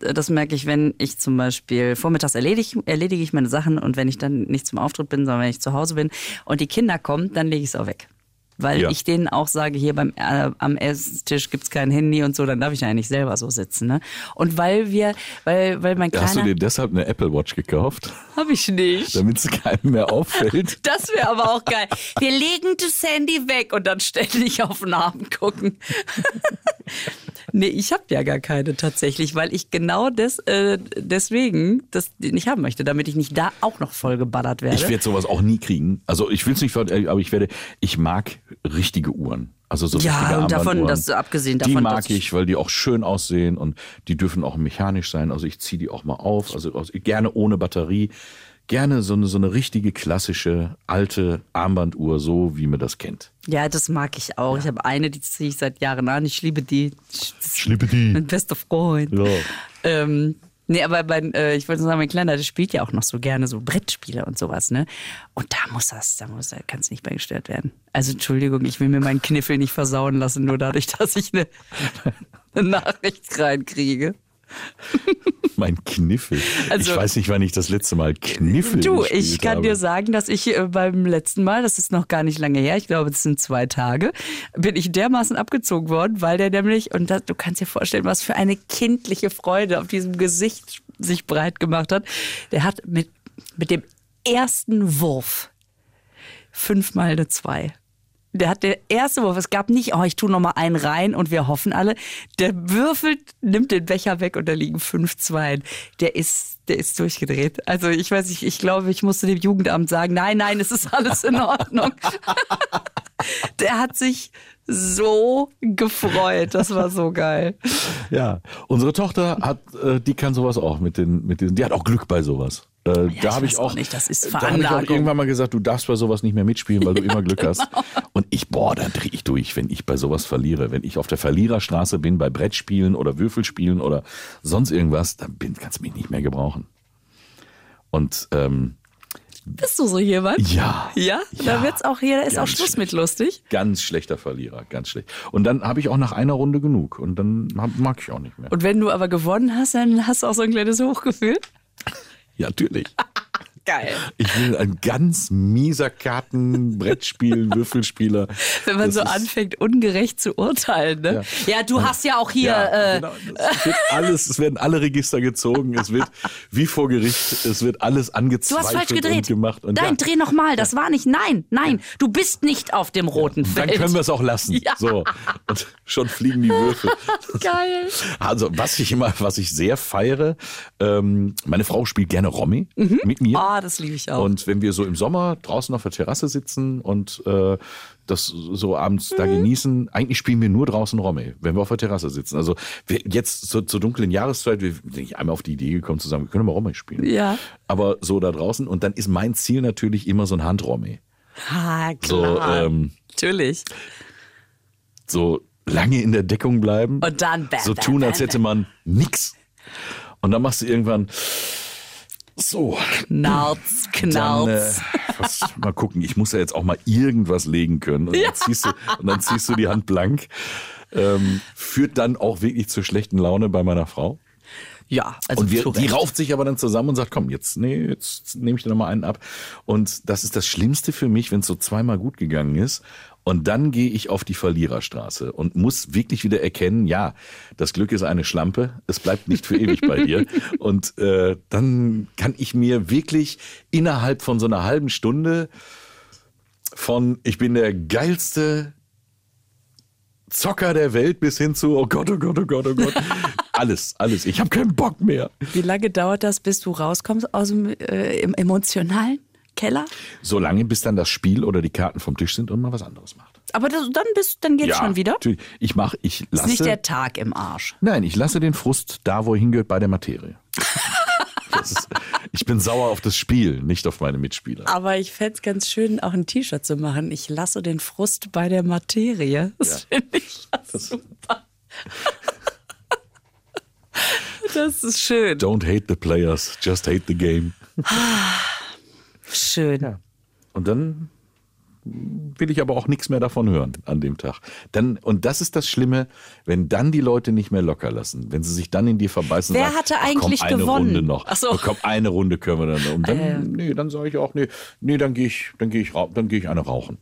äh, das merke ich, wenn ich zum Beispiel vormittags erledige, erledige ich meine Sachen und wenn ich dann nicht zum Auftritt bin, sondern wenn ich zu Hause bin und die Kinder kommen, dann lege ich es auch weg. Weil Ja. ich denen auch sage, hier beim äh, am Esstisch gibt's kein Handy und so, dann darf ich ja nicht selber so sitzen. Ne? Und weil wir, weil, weil mein Hast du kleiner dir deshalb eine Apple Watch gekauft, habe ich nicht. damit es keinem mehr auffällt? Das wäre aber auch geil. Wir legen das Handy weg und dann ständig auf den Arm gucken. nee, ich habe ja gar keine tatsächlich, weil ich genau des, äh, deswegen das nicht haben möchte, damit ich nicht da auch noch voll geballert werde. Ich werde sowas auch nie kriegen. Also ich will es nicht, ver- aber ich werde, ich mag richtige Uhren. Also so Ja, und davon, das abgesehen Die davon, mag dass- ich, weil die auch schön aussehen und die dürfen auch mechanisch sein. Also ich ziehe die auch mal auf, also gerne ohne Batterie. Gerne so eine, so eine richtige klassische alte Armbanduhr, so wie man das kennt. Ja, das mag ich auch. Ich habe eine, die ziehe ich seit Jahren an. Ich liebe die. Ich liebe die. Mein bester Freund. Ja. Ähm, nee, aber mein, äh, ich wollte nur sagen, mein Kleiner, der spielt ja auch noch so gerne so Brettspiele und sowas, ne? Und da muss das, da muss, da kann es nicht mehr gestört werden. Also Entschuldigung, ich will mir meinen Kniffel nicht versauen lassen, nur dadurch, dass ich eine, eine Nachricht reinkriege. Mein Kniffel. Also- ich weiß nicht, wann ich das letzte Mal Kniffel Du, ich kann habe. dir sagen, dass ich äh, beim letzten Mal, das ist noch gar nicht lange her, ich glaube, das sind zwei Tage, bin ich dermaßen abgezogen worden, weil der nämlich, und das, du kannst dir vorstellen, was für eine kindliche Freude auf diesem Gesicht sich breit gemacht hat. Der hat mit, mit dem ersten Wurf fünfmal eine Zwei. Der hat der erste Wurf, es gab nicht, oh, ich tue noch mal einen rein und wir hoffen alle. Der würfelt, nimmt den Becher weg und da liegen fünf Zweien. Der ist, der ist durchgedreht. Also ich weiß nicht, ich glaube, ich musste dem Jugendamt sagen, nein, nein, es ist alles in Ordnung. der hat sich so gefreut. Das war so geil. Ja, unsere Tochter hat, äh, die kann sowas auch mit den, mit diesen, die hat auch Glück bei sowas. Äh, ich da habe ich auch auch, nicht, das ist da ich auch irgendwann mal gesagt, du darfst bei sowas nicht mehr mitspielen, weil du immer Glück hast. genau. Und ich, boah, dann drehe ich durch, wenn ich bei sowas verliere. Wenn ich auf der Verliererstraße bin, bei Brettspielen oder Würfelspielen oder sonst irgendwas, dann bin, kannst du mich nicht mehr gebrauchen. Und ähm, Bist du so jemand? ja, Ja? Da Ja, wird's auch hier, da ist auch ganz Schluss mit schlecht. lustig. ganz schlechter Verlierer, ganz schlecht. Und dann habe ich auch nach einer Runde genug und dann hab, mag ich auch nicht mehr. Und wenn du aber gewonnen hast, dann hast du auch so ein kleines Hochgefühl. Ja, natürlich. Geil. Ich will ein ganz mieser Karten, Brettspiel, Würfelspieler. Wenn man Das so anfängt, ungerecht zu urteilen. Ne? Ja. du hast ja auch hier. Ja, äh, genau. Es wird alles, es werden alle Register gezogen, es wird wie vor Gericht, es wird alles Du angezweifelt hast falsch gedreht. und gemacht. Und Nein, ja, dreh nochmal. Das war nicht. Nein, nein. Du bist nicht auf dem roten dann Feld. können wir es auch lassen. Ja. So. Und schon fliegen die Würfel. Geil. Also, was ich immer, was ich sehr feiere, ähm, meine Frau spielt gerne Romy mit mir. Ah, das liebe ich auch. Und wenn wir so im Sommer draußen auf der Terrasse sitzen und äh, das so abends Mhm. da genießen, eigentlich spielen wir nur draußen Romy, wenn wir auf der Terrasse sitzen. Also wir, jetzt so, zur dunklen Jahreszeit, wir sind nicht einmal auf die Idee gekommen zu sagen, wir können mal Romy spielen. Ja. Aber so da draußen und dann ist mein Ziel natürlich immer so ein Handromy. ah, So, klar. ähm, Natürlich. so lange in der Deckung bleiben. Und dann bam, so tun, als hätte man nix. Und dann machst du irgendwann so. Knarz, Dann, äh, knarz. was, mal gucken, ich muss ja jetzt auch mal irgendwas legen können. Und, dann, ziehst du, und dann ziehst du die Hand blank. Ähm, führt dann auch wirklich zur schlechten Laune bei meiner Frau. ja, also und wir, die rauft sich aber dann zusammen und sagt, komm, jetzt, nee, jetzt nehme ich dir noch mal einen ab. Und das ist das Schlimmste für mich, wenn es so zweimal gut gegangen ist. Und dann gehe ich auf die Verliererstraße und muss wirklich wieder erkennen, ja, das Glück ist eine Schlampe, es bleibt nicht für ewig bei dir. Und äh, dann kann ich mir wirklich innerhalb von so einer halben Stunde von ich bin der geilste Zocker der Welt bis hin zu, oh Gott, oh Gott, oh Gott, oh Gott. Alles, alles. Ich habe keinen Bock mehr. Wie lange dauert das, bis du rauskommst aus dem äh, im Emotionalen? Keller? Solange bis dann das Spiel oder die Karten vom Tisch sind und man was anderes macht. Aber das, dann, bist, dann geht's schon wieder? natürlich. Ich mache, ich Ist lasse. nicht der Tag im Arsch. Nein, ich lasse den Frust da, wo er hingehört, bei der Materie. Das ist, ich bin sauer auf das Spiel, nicht auf meine Mitspieler. Aber ich fände es ganz schön, auch ein T-Shirt zu machen. Ich lasse den Frust bei der Materie. Das finde ich ja super. Das ist schön. Don't hate the players, just hate the game. Schön. Und dann will ich aber auch nichts mehr davon hören an dem Tag. Dann, und das ist das Schlimme, wenn dann die Leute nicht mehr locker lassen, wenn sie sich dann in dir verbeißen. Wer sagen, hatte "Ach, eigentlich komm, eine gewonnen?" Runde noch. Ach so. Ach, Komm, eine Runde können wir dann. Und dann, nee, dann sage ich auch, nee, nee, dann gehe ich, dann gehe ich, dann gehe ich eine rauchen.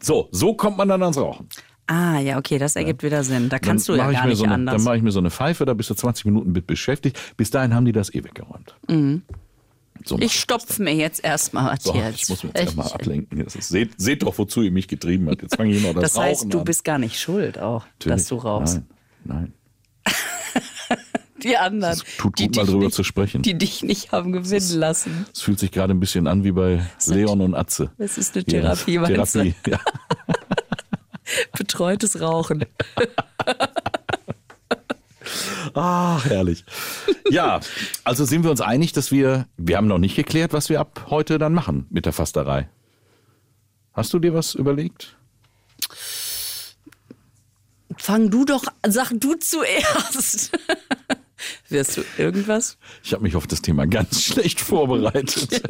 So, so kommt man dann ans Rauchen. Ah, ja, okay, das ergibt wieder Sinn. Da kannst dann du ja gar nicht so eine, anders. Dann mache ich mir so eine Pfeife, da bist du 20 Minuten mit beschäftigt. Bis dahin haben die das eh weggeräumt. So. Ich stopfe mir jetzt erstmal was so, hier. ich muss mich jetzt erstmal ablenken. Ist, seht, seht doch, wozu ihr mich getrieben habt. Jetzt fange ich noch das, Das heißt, Rauchen du an. bist gar nicht schuld auch, Natürlich. dass du rauchst. Nein, nein. Die anderen, Es tut die, gut, mal drüber nicht, zu sprechen. die dich nicht haben gewinnen lassen. Es fühlt sich gerade ein bisschen an wie bei Leon und Atze. Das ist eine Ja, Therapie, meinst Therapie. Ja. Betreutes Rauchen. Ach, herrlich. Ja, also sind wir uns einig, dass wir, wir haben noch nicht geklärt, was wir ab heute dann machen mit der Fasterei. Hast du dir was überlegt? Fang du doch, sag du zuerst. Wirst du irgendwas? Ich habe mich auf das Thema ganz schlecht vorbereitet.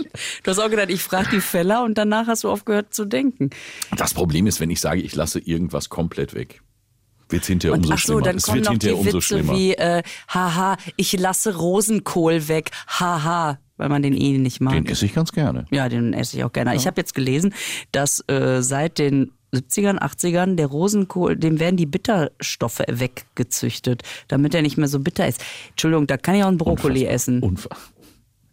Du hast auch gedacht, ich frage die Feller und danach hast du aufgehört zu denken. Das Problem ist, wenn ich sage, ich lasse irgendwas komplett weg, wird hinterher Und umso ach so, schlimmer. dann es kommen wird noch die hinterher umso Witze schlimmer. wie, äh, haha, ich lasse Rosenkohl weg, haha, weil man den eh nicht mag. Den esse ich ganz gerne. Ja, den esse ich auch gerne. Ich habe jetzt gelesen, dass äh, seit den 70ern, 80ern der Rosenkohl, dem werden die Bitterstoffe weggezüchtet, damit er nicht mehr so bitter ist. Entschuldigung, da kann ich auch einen Brokkoli Unfassbar. essen. Unfa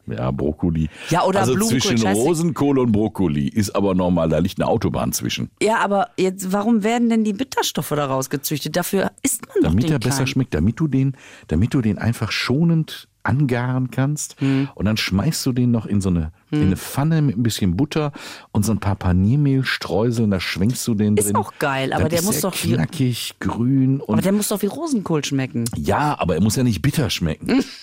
ja, Brokkoli. Ja, oder also Blumenkohl, zwischen. Rosenkohl und Brokkoli ist aber normal, da liegt eine Autobahn zwischen. Ja, aber jetzt, warum werden denn die Bitterstoffe daraus gezüchtet? Dafür isst man Damit doch den er besser Kern. schmeckt, damit du den, damit du den einfach schonend angaren kannst Hm. und dann schmeißt du den noch in so eine, in eine Pfanne mit ein bisschen Butter und so ein paar Paniermehlstreuseln, da schwenkst du den Ist drin. auch geil, aber Dann der ist muss doch wie- knackig, grün und Aber der muss doch wie Rosenkohl schmecken. Ja, aber er muss ja nicht bitter schmecken.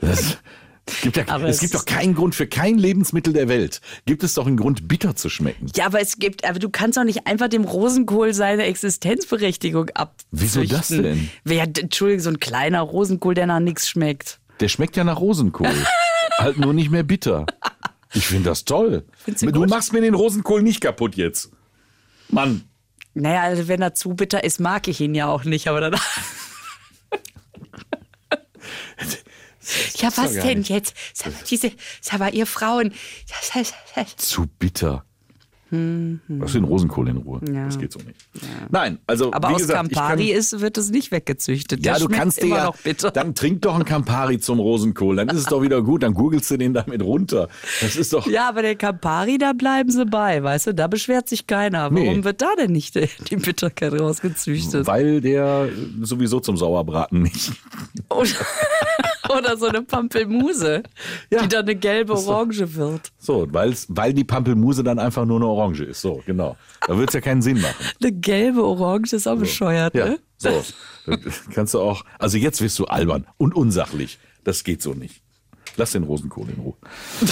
Das, es gibt, ja, es es gibt doch keinen Grund für kein Lebensmittel der Welt. Gibt es doch einen Grund, bitter zu schmecken. Ja, aber es gibt, aber du kannst doch nicht einfach dem Rosenkohl seine Existenzberechtigung abzüchten. Wieso das denn? Wer, Entschuldigung, so ein kleiner Rosenkohl, der nach nichts schmeckt. Der schmeckt ja nach Rosenkohl. halt nur nicht mehr bitter. Ich finde das toll. Du Du machst mir den Rosenkohl nicht kaputt jetzt. Mann. Naja, also wenn er zu bitter ist, mag ich ihn ja auch nicht, aber dann. ja, was denn nicht. jetzt? Sag mal, diese, sag mal, ihr Frauen. Das, das, das. Zu bitter. Lass den Rosenkohl in Ruhe. Ja. Das geht so nicht. Nein, also Aber wie aus gesagt, ich Campari kann, ist, wird es nicht weggezüchtet. Ja, Der du kannst dir ja, dann trink doch einen Campari zum Rosenkohl, dann ist es doch wieder gut, dann gurgelst du den damit runter. Das ist doch, Ja, aber der Campari, da bleiben sie bei, weißt du, da beschwert sich keiner. Warum Nee. wird da denn nicht die Bitterkeit rausgezüchtet? weil der sowieso zum Sauerbraten nicht. Oder, so eine Pampelmuse, Ja. die dann eine gelbe Orange wird. So, weil die Pampelmuse dann einfach nur eine Orange ist. So, genau. Da wird's ja keinen Sinn machen. Eine gelbe Orange ist auch bescheuert, Ja, ne? so. Dann Kannst du auch, also jetzt wirst du albern und unsachlich. Das geht so nicht. Lass den Rosenkohl in Ruhe.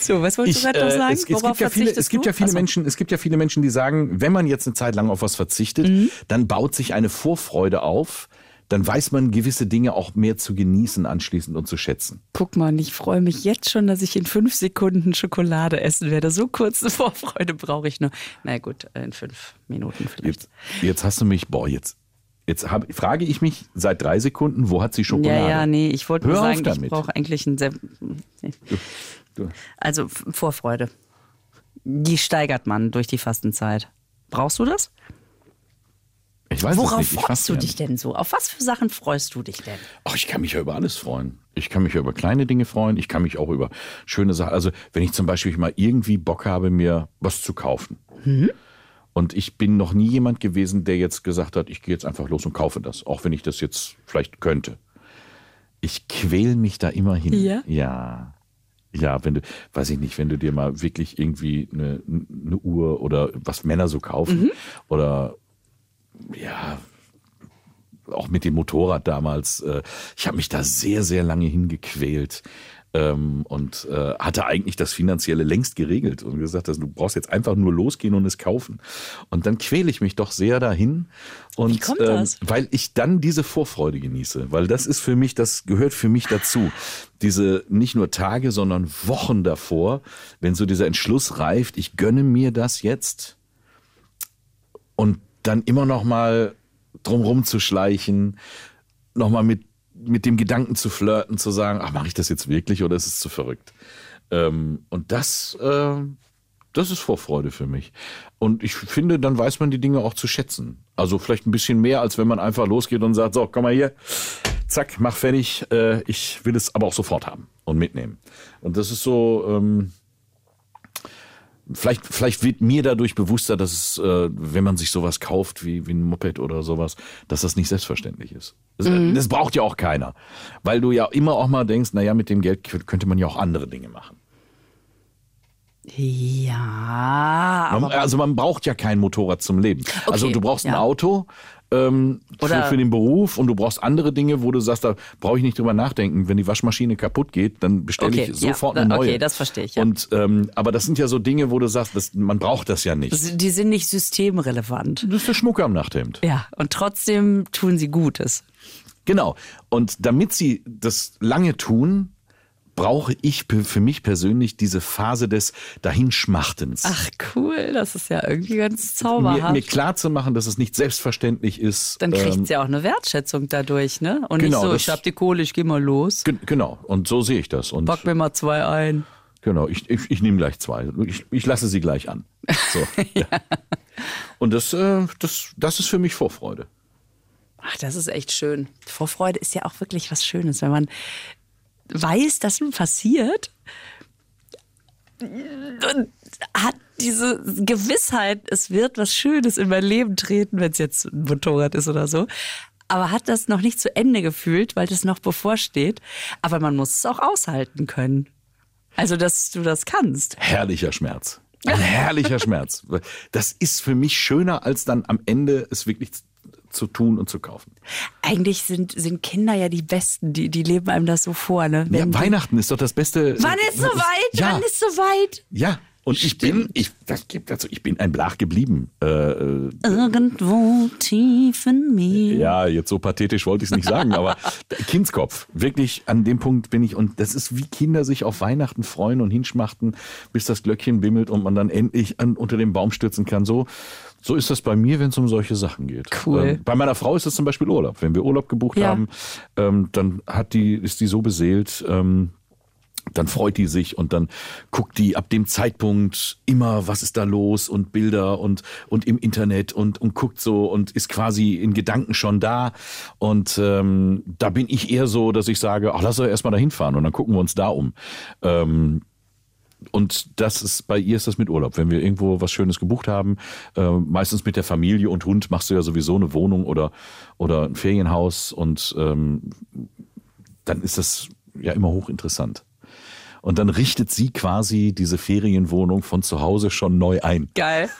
So, was wolltest du gerade noch äh, sagen? es, es Worauf gibt ja viele, verzichtest es gibt du? ja viele Ach so. Menschen, es gibt ja viele Menschen, die sagen, wenn man jetzt eine Zeit lang auf was verzichtet, Mhm. dann baut sich eine Vorfreude auf. Dann weiß man gewisse Dinge auch mehr zu genießen anschließend und zu schätzen. Guck mal, ich freue mich jetzt schon, dass ich in fünf Sekunden Schokolade essen werde. So kurze Vorfreude brauche ich nur. Na gut, in fünf Minuten vielleicht. Jetzt, jetzt hast du mich, boah, jetzt, jetzt hab, frage ich mich seit drei Sekunden, wo hat sie Schokolade? Ja, ja, nee, ich wollte nur sagen, ich brauche eigentlich ein sehr. Du, Also F- Vorfreude. Die steigert man durch die Fastenzeit. Brauchst du das? Ich weiß es Worauf nicht. Ich freust du dich nicht. denn so? Auf was für Sachen freust du dich denn? Ach, ich kann mich ja über alles freuen. Ich kann mich ja über kleine Dinge freuen. Ich kann mich auch über schöne Sachen. Also, wenn ich zum Beispiel mal irgendwie Bock habe, mir was zu kaufen. Mhm. Und ich bin noch nie jemand gewesen, der jetzt gesagt hat, ich gehe jetzt einfach los und kaufe das. Auch wenn ich das jetzt vielleicht könnte. Ich quäl mich da immer hin. Ja? Ja. Ja, wenn du, weiß ich nicht, wenn du dir mal wirklich irgendwie eine, eine Uhr oder was Männer so kaufen Mhm. oder ja, auch mit dem Motorrad damals. Äh, ich habe mich da sehr, sehr lange hingequält ähm, und äh, hatte eigentlich das Finanzielle längst geregelt und gesagt, dass du brauchst jetzt einfach nur losgehen und es kaufen. Und dann quäle ich mich doch sehr dahin. Und, Wie kommt das? Ähm, weil ich dann diese Vorfreude genieße, weil das ist für mich, das gehört für mich dazu. Diese nicht nur Tage, sondern Wochen davor, wenn so dieser Entschluss reift, ich gönne mir das jetzt und dann immer noch mal drumrum zu schleichen, noch mal mit mit dem Gedanken zu flirten, zu sagen, ach, mache ich das jetzt wirklich oder ist es zu verrückt? Ähm, und das, äh, das ist Vorfreude für mich. Und ich finde, dann weiß man die Dinge auch zu schätzen. Also vielleicht ein bisschen mehr, als wenn man einfach losgeht und sagt, so, komm mal hier, zack, mach fertig. Äh, ich will es aber auch sofort haben und mitnehmen. Und das ist so, ähm, Vielleicht, vielleicht wird mir dadurch bewusster, dass es, äh, wenn man sich sowas kauft wie, wie ein Moped oder sowas, dass das nicht selbstverständlich ist. Das, das braucht ja auch keiner. Weil du ja immer auch mal denkst, naja, mit dem Geld könnte man ja auch andere Dinge machen. Ja, Man, also man braucht ja kein Motorrad zum Leben. also du brauchst ein ja. Auto ähm, für, für den Beruf und du brauchst andere Dinge, wo du sagst, da brauche ich nicht drüber nachdenken. Wenn die Waschmaschine kaputt geht, dann bestelle Okay, ich sofort ja, eine okay, neue. das verstehe ich, ja. Und ähm, aber das sind ja so Dinge, wo du sagst, das, man braucht das ja nicht. die sind nicht systemrelevant. Das ist der Schmuck am Nachthemd. Ja, und trotzdem tun sie Gutes. Genau. Und damit sie das lange tun, brauche ich für mich persönlich diese Phase des Dahinschmachtens. Ach cool, das ist ja irgendwie ganz mir, zauberhaft. mir klar zu machen, dass es nicht selbstverständlich ist. Dann kriegt ähm, sie auch eine Wertschätzung dadurch, ne? Und Genau, nicht so, das- ich hab die Kohle, ich geh mal los. ge- Genau, und so sehe ich das. Und Pack mir mal zwei ein. genau, ich, ich, ich nehme gleich zwei. Ich, ich lasse sie gleich an. So. ja. Und das, äh, das, das ist für mich Vorfreude. Ach, das ist echt schön. Vorfreude ist ja auch wirklich was Schönes, wenn man weiß, dass nun passiert und hat diese Gewissheit, es wird was Schönes in mein Leben treten, wenn es jetzt ein Motorrad ist oder so. Aber hat das noch nicht zu Ende gefühlt, weil das noch bevorsteht. Aber man muss es auch aushalten können. Also, dass du das kannst. Herrlicher Schmerz. Ein herrlicher Schmerz. Das ist für mich schöner, als dann am Ende es wirklich zu tun und zu kaufen. Eigentlich sind, sind Kinder ja die Besten, die, die leben einem das so vor. Ne? Ja, Weihnachten ist doch das Beste. Wann ist soweit? Ja, Wann ist soweit? ja. Und ich bin, ich, das gibt dazu, ich bin ein Blach geblieben. Äh, äh, Irgendwo tief in mir. ja, jetzt so pathetisch wollte ich es nicht sagen, aber Kindskopf. Wirklich an dem Punkt bin ich. Und das ist wie Kinder sich auf Weihnachten freuen und hinschmachten, bis das Glöckchen bimmelt und man dann endlich an, unter den Baum stürzen kann. So, so ist das bei mir, wenn es um solche Sachen geht. Cool. Ähm, bei meiner Frau ist es zum Beispiel Urlaub. Wenn wir Urlaub gebucht Ja. haben, ähm, dann hat die, ist die so beseelt, ähm, dann freut die sich und dann guckt die ab dem Zeitpunkt immer, was ist da los und Bilder und, und im Internet und, und guckt so und ist quasi in Gedanken schon da. Und ähm, da bin ich eher so, dass ich sage, ach, lass doch erstmal da hinfahren und dann gucken wir uns da um. Ähm, und das ist bei ihr ist das mit Urlaub. Wenn wir irgendwo was Schönes gebucht haben, äh, meistens mit der Familie und Hund, machst du ja sowieso eine Wohnung oder oder ein Ferienhaus und ähm, dann ist das ja immer hochinteressant. Und dann richtet sie quasi diese Ferienwohnung von zu Hause schon neu ein. Geil.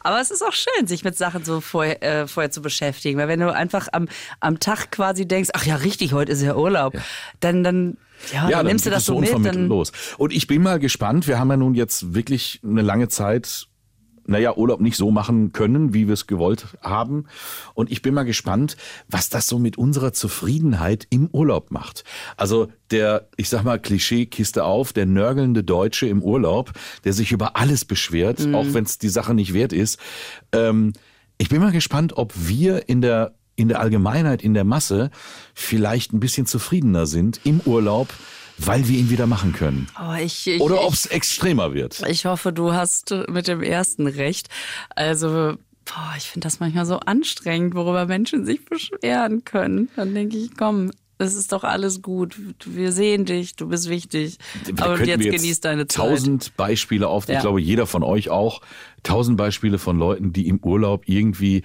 Aber es ist auch schön, sich mit Sachen so vorher, äh, vorher zu beschäftigen. Weil wenn du einfach am, am Tag quasi denkst, ach ja, richtig, heute ist ja Urlaub, dann, dann, ja, dann nimmst du das so mit. unvermittelt Dann, los. Und ich bin mal gespannt. Wir haben ja nun jetzt wirklich eine lange Zeit naja, Urlaub nicht so machen können, wie wir es gewollt haben. Und ich bin mal gespannt, was das so mit unserer Zufriedenheit im Urlaub macht. Also der, ich sag mal, Klischee-Kiste auf, der nörgelnde Deutsche im Urlaub, der sich über alles beschwert, Mhm. auch wenn es die Sache nicht wert ist. Ähm, ich bin mal gespannt, ob wir in der in der Allgemeinheit, in der Masse vielleicht ein bisschen zufriedener sind im Urlaub, weil wir ihn wieder machen können. oh, ich, ich, Oder ich, ob es extremer wird. Ich hoffe, du hast mit dem ersten recht. Also, boah, ich finde das manchmal so anstrengend, worüber Menschen sich beschweren können. Dann denke ich, komm, es ist doch alles gut. Wir sehen dich, du bist wichtig. Da Aber jetzt wir genieß deine Zeit. Tausend Beispiele auf. Ich Ja. glaube, jeder von euch auch. Tausend Beispiele von Leuten, die im Urlaub irgendwie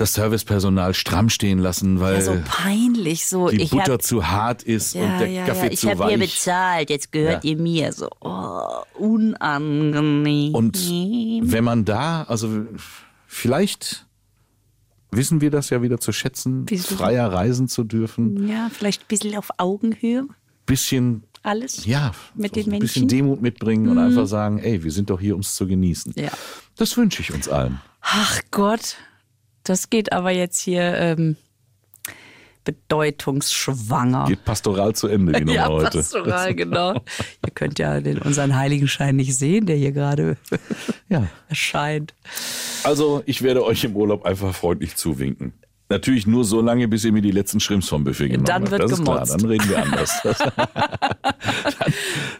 das Servicepersonal stramm stehen lassen, weil Ja, so peinlich, so. die ich Butter hab, zu hart ist ja, und der ja, Kaffee ja. Ich zu habe hier weich. bezahlt, jetzt gehört ihr mir. So, oh, unangenehm. Und wenn man da, also vielleicht wissen wir das ja wieder zu schätzen, Bisschen. freier reisen zu dürfen, ja, vielleicht ein bisschen auf Augenhöhe, bisschen alles. ja, Mit den ein bisschen Menschen. Mhm. Demut mitbringen und einfach sagen, ey, wir sind doch hier, um es zu genießen. Ja. Das wünsche ich uns allen. Ach Gott, das geht aber jetzt hier ähm, bedeutungsschwanger. Geht pastoral zu Ende, die Nummer ja, heute. pastoral, genau. Ihr könnt ja den, unseren Heiligenschein nicht sehen, der hier gerade Ja. erscheint. Also, ich werde euch im Urlaub einfach freundlich zuwinken. Natürlich nur so lange, bis ihr mir die letzten Shrimps vom Buffet genommen Dann habt. wird das ist klar, dann reden wir anders.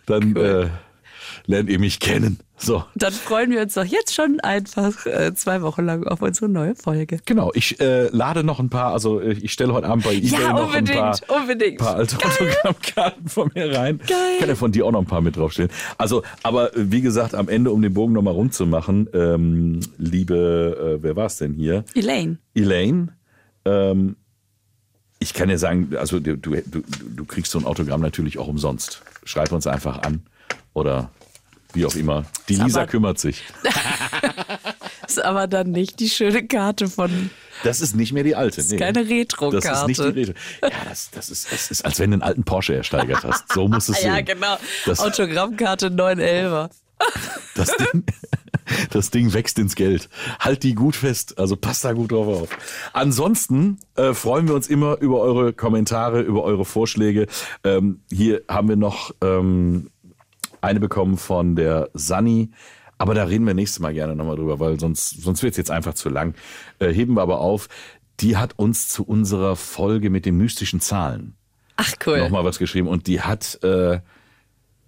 dann dann äh, lernt ihr mich kennen. So. Dann freuen wir uns doch jetzt schon einfach äh, zwei Wochen lang auf unsere neue Folge. Genau, ich äh, lade noch ein paar, also äh, ich stelle heute Abend bei eBay Ja, noch ein paar, unbedingt. paar alte Autogrammkarten von mir rein. Geil. Ich kann ja von dir auch noch ein paar mit draufstellen. Also, aber äh, wie gesagt, am Ende, um den Bogen nochmal rumzumachen, ähm, liebe, äh, wer war es denn hier? Elaine. Elaine, ähm, ich kann dir sagen, also du, du, du, du kriegst so ein Autogramm natürlich auch umsonst. Schreib uns einfach an oder wie auch immer. Die Ist Lisa aber- kümmert sich. Ist aber dann nicht die schöne Karte von. Das ist nicht mehr die alte. ist keine Retro-Karte. Das ist nicht die Retro. Ja, das, das, ist, das ist, als wenn du einen alten Porsche ersteigert hast. So muss es Ja, sehen. genau. Das, Autogrammkarte 911er. das, Ding, das Ding wächst ins Geld. Halt die gut fest. Also passt da gut drauf auf. Ansonsten äh, freuen wir uns immer über eure Kommentare, über eure Vorschläge. Ähm, hier haben wir noch ähm, eine bekommen von der Sani. Aber da reden wir nächstes Mal gerne nochmal drüber, weil sonst, sonst wird es jetzt einfach zu lang. Äh, heben wir aber auf. Die hat uns zu unserer Folge mit den mystischen Zahlen Ach, cool. nochmal was geschrieben und die hat, äh,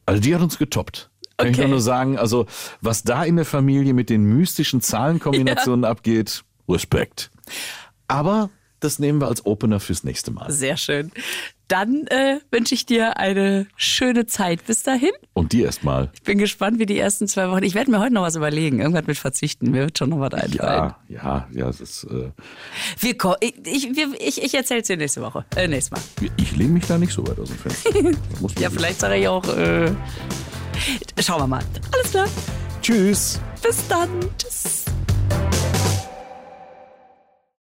also die hat uns getoppt. Kann ich Okay. doch nur sagen, also was da in der Familie mit den mystischen Zahlenkombinationen abgeht, Respekt. Aber das nehmen wir als Opener fürs nächste Mal. Sehr schön. Dann äh, wünsche ich dir eine schöne Zeit bis dahin. Und dir erstmal. Ich bin gespannt, wie die ersten zwei Wochen. Ich werde mir heute noch was überlegen. Irgendwas mit verzichten. Mir wird schon noch was einfallen. Ja, ja, ja, es ist, äh, Wir ich ich, ich, ich erzähle es dir nächste Woche. Äh, nächstes Mal. ich lehne mich da nicht so weit aus dem Fenster. Ja, vielleicht sage ich auch. Äh, schauen wir mal. Alles klar. Tschüss. Bis dann. Tschüss.